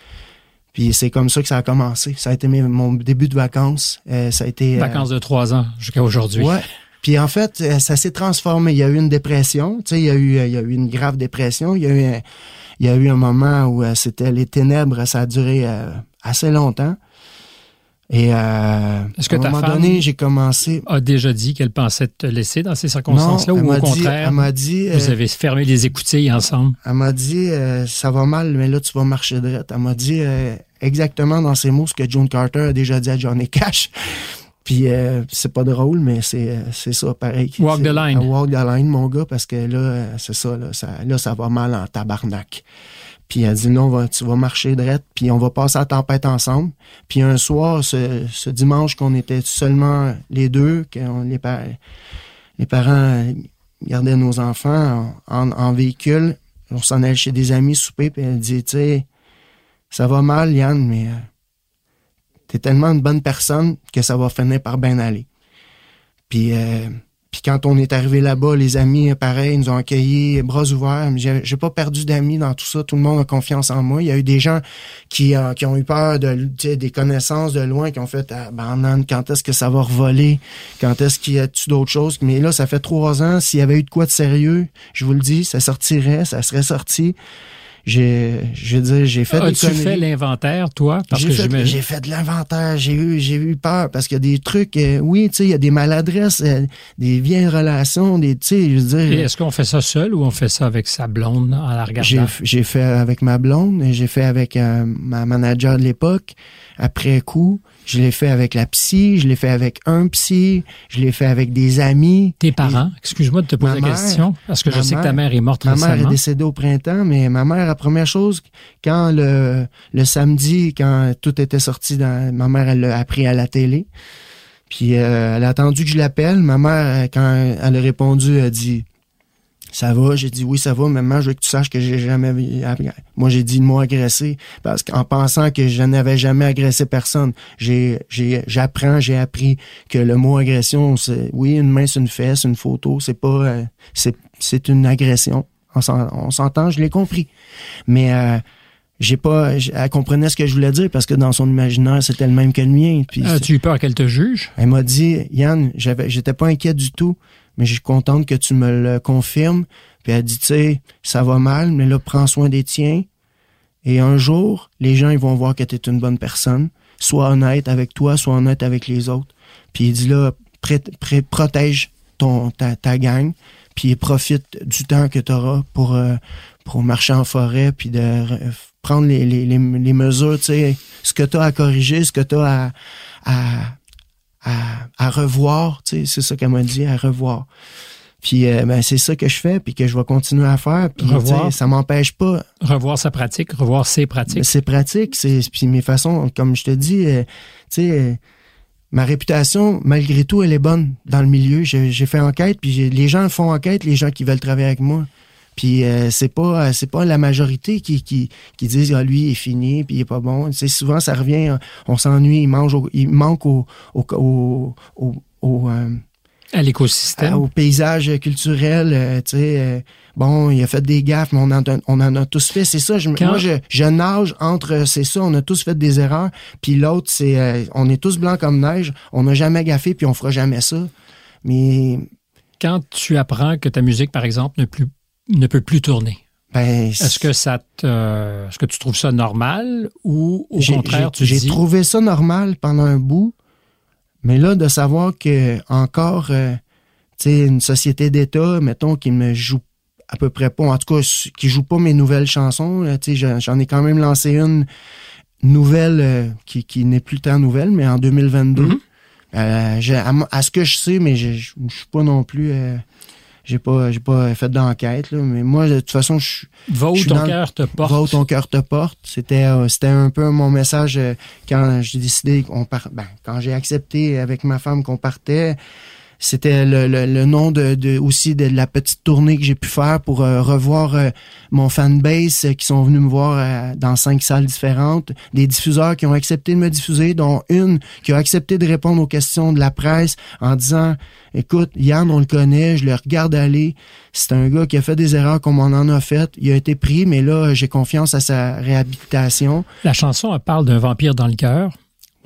Puis c'est comme ça que ça a commencé. Ça a été mon début de vacances. Euh, ça a été euh, vacances de trois ans jusqu'à aujourd'hui. Ouais. Puis en fait, euh, ça s'est transformé. Il y a eu une dépression. Tu sais, il y a eu, il y a eu une grave dépression. Il y a eu il y a eu un moment où euh, c'était les ténèbres, ça a duré euh, assez longtemps. Et euh, Est-ce que à un ta moment femme donné, j'ai commencé. A déjà dit qu'elle pensait te laisser dans ces circonstances-là ou au m'a dit- contraire, elle m'a dit, vous euh, avez fermé les écoutilles ensemble? Elle m'a dit, euh, ça va mal, mais là, tu vas marcher droite. Elle m'a dit euh, exactement dans ces mots ce que John Carter a déjà dit à Johnny Cash. Puis euh, c'est pas drôle, mais c'est euh, c'est ça, pareil. Walk the line. euh, Walk the line, mon gars, parce que là, c'est ça, là ça, là, ça va mal en tabarnak. Puis elle dit, non, va- tu vas marcher droite, puis on va passer la tempête ensemble. Puis un soir, ce, ce dimanche qu'on était seulement les deux, que on- les, pa- les parents gardaient nos enfants en, en- en véhicule, on s'en allait chez des amis souper, puis elle dit, tu sais, ça va mal, Yann, mais euh, t'es tellement une bonne personne que ça va finir par bien aller. Puis, euh, quand on est arrivé là-bas, les amis, euh, pareil, nous ont accueillis bras ouverts. J'ai j'ai pas perdu d'amis dans tout ça. Tout le monde a confiance en moi. Il y a eu des gens qui, euh, ont eu peur de, des connaissances de loin, qui ont fait, ah, ben, non, quand est-ce que ça va revoler? Quand est-ce qu'il y a-tu d'autres choses? Mais là, ça fait trois ans. S'il y avait eu de quoi de sérieux, je vous le dis, ça sortirait, ça serait sorti. J'ai, je veux dire, j'ai fait As-tu conneries. fait l'inventaire, toi? Parce J'ai que fait, j'ai fait de l'inventaire, j'ai eu, j'ai eu peur parce qu'il y a des trucs, euh, oui, tu sais, il y a des maladresses, euh, des vieilles relations, des, tu sais, je veux Et dire, Est-ce qu'on fait ça seul ou on fait ça avec sa blonde en la j'ai, regardant? j'ai fait avec ma blonde, et j'ai fait avec euh, ma manager de l'époque. Après coup, je l'ai fait avec la psy, je l'ai fait avec un psy, je l'ai fait avec des amis. Tes parents? Excuse-moi de te poser Ma la mère- question, parce que je ma sais que ta mère- est morte Ma mère est récemment. décédée au printemps, mais ma mère, la première chose, quand le, le samedi, quand tout était sorti, dans, ma mère, elle l'a appris à la télé. Puis euh, elle a attendu que je l'appelle. Ma mère, quand elle a répondu, elle a dit Ça va? J'ai dit oui, ça va, maman, je veux que tu saches que j'ai jamais. Moi, j'ai dit le mot agressé parce qu'en pensant que je n'avais jamais agressé personne, j'ai, j'ai, j'apprends, j'ai appris que le mot agression, c'est oui, une main, c'est une fesse, une photo, c'est pas, euh, c'est, c'est une agression. On, s'en- on s'entend, je l'ai compris. Mais euh, j'ai pas, elle comprenait ce que je voulais dire parce que dans son imaginaire, c'était le même que le mien. Puis As-tu eu peur qu'elle te juge? elle m'a dit, Yann, j'avais, j'étais pas inquiet du tout, mais je suis contente que tu me le confirmes. Puis elle dit, tu sais, ça va mal, mais là, prends soin des tiens. Et un jour, les gens, ils vont voir que tu es une bonne personne. Sois honnête avec toi, sois honnête avec les autres. Puis il dit là, protège ton, ta, ta gang, puis profite du temps que tu auras pour, euh, pour marcher en forêt, puis de re- prendre les, les, les, les mesures, tu sais, ce que tu as à corriger, ce que tu as à, à, à revoir, tu sais, c'est ça qu'elle m'a dit, à revoir. Puis euh, ben, c'est ça que je fais, puis que je vais continuer à faire. Puis Revoir. ça m'empêche pas. Revoir sa pratique, revoir ses pratiques. C'est pratique, c'est puis mes façons, comme je te dis, euh, tu sais, euh, ma réputation, malgré tout, elle est bonne dans le milieu. J'ai fait enquête, puis les gens font enquête, les gens qui veulent travailler avec moi. Puis euh, c'est pas c'est pas la majorité qui qui, qui disent ah lui il est fini puis il est pas bon. C'est souvent ça revient, euh, on s'ennuie, il mange, au- il manque au au au, au, au, euh, À l'écosystème. au paysage culturel, euh, tu sais, euh, bon, il a fait des gaffes, mais on en, a- on en a tous fait. C'est ça, je, Quand- moi, je, je nage entre, euh, c'est ça, on a tous fait des erreurs, puis l'autre, c'est, euh, on est tous blancs comme neige, on n'a jamais gaffé, puis on fera jamais ça. Mais, Quand tu apprends que ta musique, par exemple, ne, plus, ne peut plus tourner, ben, est-ce que ça te, est-ce que tu trouves ça normal ou au contraire, tu J'ai dis, trouvé ça normal pendant un bout, mais là, de savoir que encore, euh, tu sais, une société d'État, mettons, qui me joue à peu près pas, en tout cas, qui joue pas mes nouvelles chansons, là, tu sais, j'en- ai quand même lancé une nouvelle euh, qui, qui n'est plus tant nouvelle, mais en 2022. Mhm. Euh, j'ai- à, ce que je sais, mais je je- je suis pas non plus... j'ai pas, j'ai pas fait d'enquête, là, mais moi, de toute façon, je suis va où je suis ton cœur te porte. Va où ton cœur te porte. C'était euh, c'était un peu mon message euh, quand j'ai décidé qu'on part ben, quand j'ai accepté avec ma femme qu'on partait. C'était le, le, nom de, de aussi de la petite tournée que j'ai pu faire pour euh, revoir euh, mon fanbase euh, qui sont venus me voir dans cinq salles différentes, des diffuseurs qui ont accepté de me diffuser, dont une qui a accepté de répondre aux questions de la presse en disant écoute Yann on le connaît, je le regarde aller, c'est un gars qui a fait des erreurs comme on en a fait, il a été pris mais là j'ai confiance à sa réhabilitation. La chanson, parle d'un vampire dans le cœur.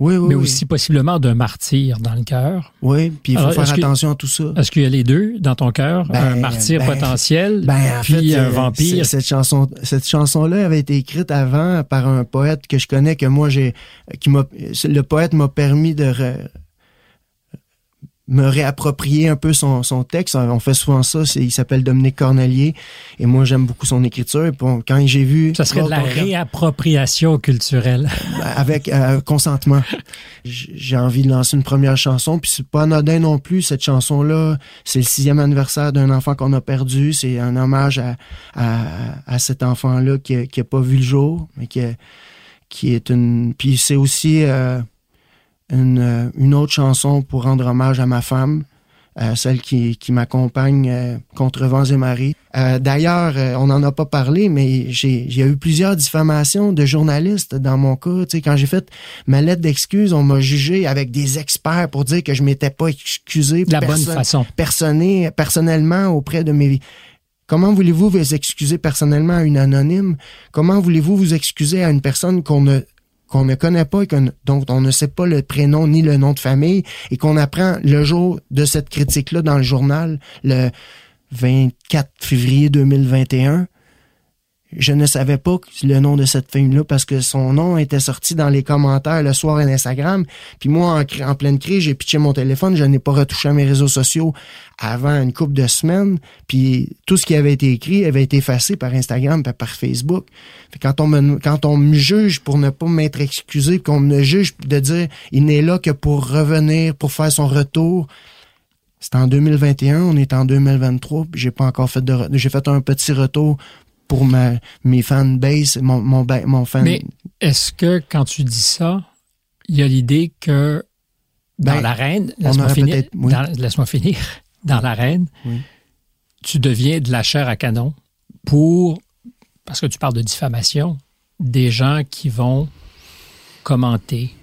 Oui, oui, mais oui. aussi possiblement d'un martyr dans le cœur. Oui, puis il faut Alors, faire que- attention à tout ça. Est-ce qu'il y a les deux dans ton cœur? Ben, un martyr ben, potentiel, Ben, en puis fait, un euh, vampire. Cette chanson, cette chanson-là avait été écrite avant par un poète que je connais, que moi j'ai, qui m'a, le poète m'a permis de re- me réapproprier un peu son, son texte. On fait souvent ça. Il s'appelle Dominique Cornelier et moi j'aime beaucoup son écriture. Et bon, quand j'ai vu, Ça serait de la réappropriation culturelle. avec euh, consentement. J'ai envie de lancer une première chanson, puis c'est pas anodin non plus. Cette chanson-là, c'est le sixième anniversaire d'un enfant qu'on a perdu. C'est un hommage à, à, à cet enfant-là qui, a- qui a pas vu le jour, mais qui, a- qui est une. Puis c'est aussi euh, une, euh, une autre chanson pour rendre hommage à ma femme. euh, celle qui, qui m'accompagne euh, contre vents et marées. Euh, D'ailleurs, on n'en a pas parlé, mais j'ai il y a eu plusieurs diffamations de journalistes dans mon cas. Quand j'ai fait ma lettre d'excuse, on m'a jugé avec des experts pour dire que je m'étais pas excusé De la bonne façon. personné- personnellement auprès de mes... Comment voulez-vous vous excuser personnellement à une anonyme? Comment voulez-vous vous excuser à une personne qu'on ne qu'on ne connaît pas et qu'on- dont on ne sait pas le prénom ni le nom de famille et qu'on apprend le jour de cette critique-là dans le journal, le 24 février 2021. Je ne savais pas le nom de cette fille-là parce que son nom était sorti dans les commentaires le soir à Instagram. Puis moi, en, pleine crise, j'ai pitché mon téléphone. Je n'ai pas retouché à mes réseaux sociaux avant une couple de semaines. Puis tout ce qui avait été écrit avait été effacé par Instagram et par Facebook. Quand on me, quand on me juge pour ne pas m'être excusé, qu'on me juge de dire il n'est là que pour revenir, pour faire son retour, c'est en 2021, on est en 2023, puis j'ai pas encore fait de, j'ai fait un petit retour pour ma, mes fanbase, mon, mon, ba- mon fan. Mais est-ce que quand tu dis ça, il y a l'idée que dans Ben, l'arène, laisse-moi finir, oui. dans- laisse-moi finir, dans l'arène, Oui. tu deviens de la chair à canon pour, parce que tu parles de diffamation, des gens qui vont commenter,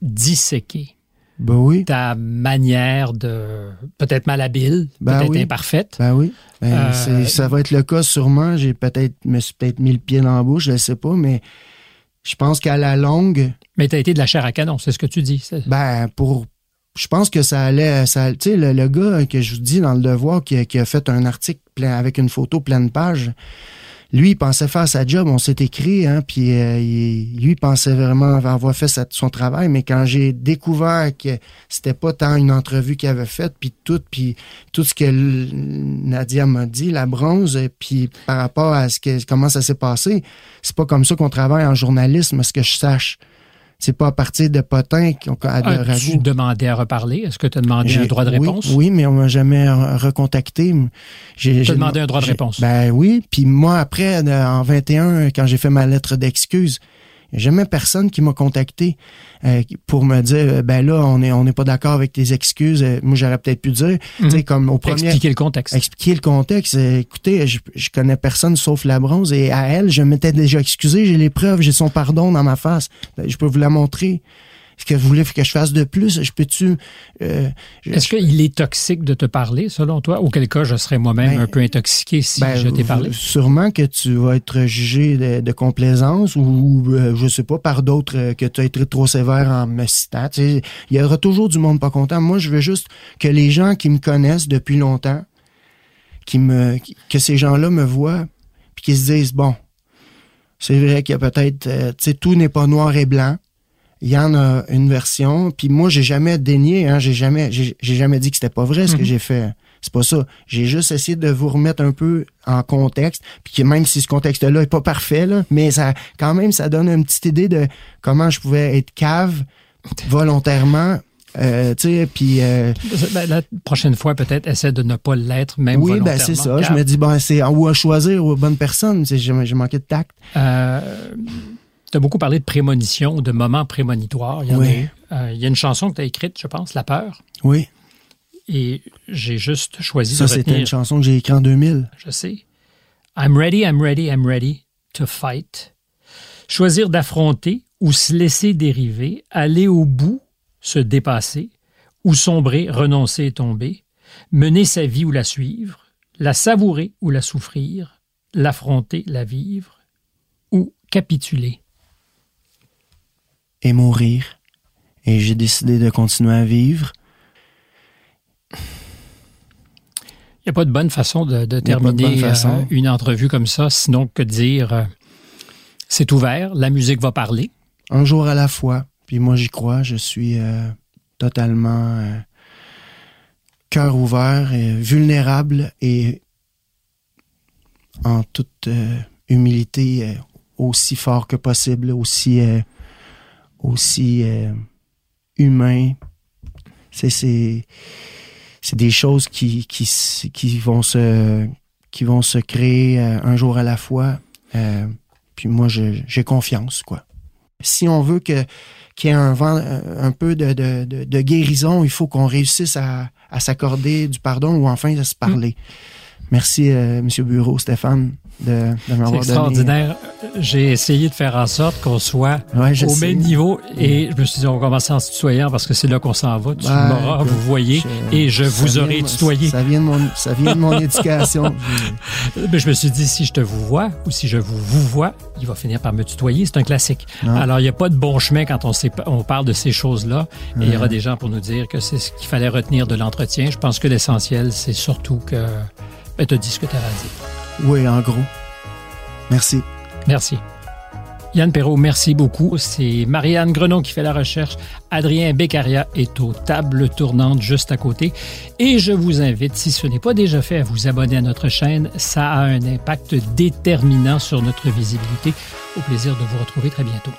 disséquer Ben oui, ta manière de, peut-être malhabile, Ben peut-être oui. imparfaite, ben oui. Ben, Euh, ça va être le cas sûrement. J'ai peut-être, me suis peut-être mis le pied dans la bouche, je sais pas, mais je pense qu'à la longue, mais tu as été de la chair à canon, c'est ce que tu dis. Ben, pour. Je pense que ça allait. Ça, tu sais, le, le gars que je vous dis dans le devoir qui, a- qui a fait un article plein, avec une photo pleine page, lui, il pensait faire sa job. On s'est écrit, hein, puis euh, il- lui, il pensait vraiment avoir fait sa- son travail. Mais quand j'ai découvert que c'était pas tant une entrevue qu'il avait faite, puis tout, puis tout ce que Nadia m'a dit, la bronze, puis par rapport à ce que comment ça s'est passé, c'est pas comme ça qu'on travaille en journalisme, ce que je sache. C'est pas à partir de potins qu'on à de As-tu ragoût. demandé à reparler? Est-ce que tu as demandé un droit de réponse? Oui, mais on m'a jamais re- recontacté. J'ai demandé un droit de réponse? Ben oui. Puis moi, après, de- en 21, quand j'ai fait ma lettre d'excuse, a jamais personne qui m'a contacté euh, pour me dire euh, ben là, on est on n'est pas d'accord avec tes excuses. Euh, moi, j'aurais peut-être pu dire, tu sais, Mhm. comme au premier Expliquer le contexte. expliquer le contexte. Écoutez, je, je connais personne sauf la bronze et à elle, je m'étais déjà excusé, j'ai les preuves, j'ai son pardon dans ma face. Ben, Je peux vous la montrer. Est-ce que vous voulez que je fasse de plus? Je peux-tu... euh, je- Est-ce qu'il est toxique de te parler, selon toi? Auquel cas, je serais moi-même Ben, un peu intoxiqué si Ben, je t'ai parlé. Sûrement que tu vas être jugé de, de complaisance ou, euh, je sais pas, par d'autres euh, que tu as été trop sévère en me citant. Tu sais, Il y aura toujours du monde pas content. Moi, je veux juste que les gens qui me connaissent depuis longtemps, qui me, que ces gens-là me voient, puis qu'ils se disent, bon, c'est vrai qu'il y a peut-être, euh, tu sais, tout n'est pas noir et blanc. Il y en a une version. Puis moi, j'ai jamais dénié, hein, j'ai jamais, j'ai j'ai jamais dit que c'était pas vrai ce que Mhm. j'ai fait. C'est pas ça. J'ai juste essayé de vous remettre un peu en contexte, puis que même si ce contexte-là est pas parfait, là, mais ça, quand même, ça donne une petite idée de comment je pouvais être cave volontairement, euh, tu sais, puis euh, Ben, la prochaine fois, peut-être, essaie de ne pas l'être, même oui, ben c'est ça. Je me dis bon, c'est ou à choisir aux bonnes personnes. J'ai manqué de tact. euh, tu as beaucoup parlé de prémonition, de moments prémonitoires. Il y en a Oui. eu. Euh, il y a une chanson que tu as écrite, je pense, La peur. Oui, Et j'ai juste choisi ça de c'était une chanson que j'ai écrite en 2000. je sais. I'm ready, I'm ready, I'm ready to fight. Choisir d'affronter ou se laisser dériver, aller au bout, se dépasser, ou sombrer, renoncer et tomber, mener sa vie ou la suivre, la savourer ou la souffrir, l'affronter, la vivre, ou capituler. Et mourir et j'ai décidé de continuer à vivre. Il n'y a pas de bonne façon de, terminer euh, une entrevue comme ça, sinon que de dire euh, c'est ouvert, la musique va parler. Un jour à la fois. Puis moi, j'y crois. Je suis euh, totalement cœur ouvert, et vulnérable et en toute humilité aussi fort que possible, aussi, aussi humain. C'est c'est des choses qui, qui, qui, vont se, qui vont se créer euh, un jour à la fois. Euh, puis moi, j'ai confiance, quoi. Si on veut que qu'il y ait un vent, euh, un peu de, de, de, guérison, il faut qu'on réussisse à, à s'accorder du pardon ou enfin à se parler. Merci, euh, Monsieur Bureau, Stéphane, de, de m'avoir donné. C'est extraordinaire. J'ai essayé de faire en sorte qu'on soit au même niveau et je me suis dit, on va commencer en se tutoyant parce que c'est là qu'on s'en va. Tu m'auras, vous voyez, et je vous aurai tutoyé. Ça vient de mon, ça vient de mon éducation. Mais je me suis dit, si je te vous vois ou si je vous vous vois, il va finir par me tutoyer. C'est un classique. Alors, il n'y a pas de bon chemin quand on, sait, on parle de ces choses-là. Et il y aura des gens pour nous dire que c'est ce qu'il fallait retenir de l'entretien. Je pense que l'essentiel, c'est surtout que ben, tu as dit ce que tu avais à dire. Oui, en gros. Merci. Merci. Yann Perrault, merci beaucoup. C'est Marianne Grenon qui fait la recherche. Adrien Beccaria est aux tables tournantes juste à côté. Et je vous invite, si ce n'est pas déjà fait, à vous abonner à notre chaîne. Ça a un impact déterminant sur notre visibilité. Au plaisir de vous retrouver très bientôt.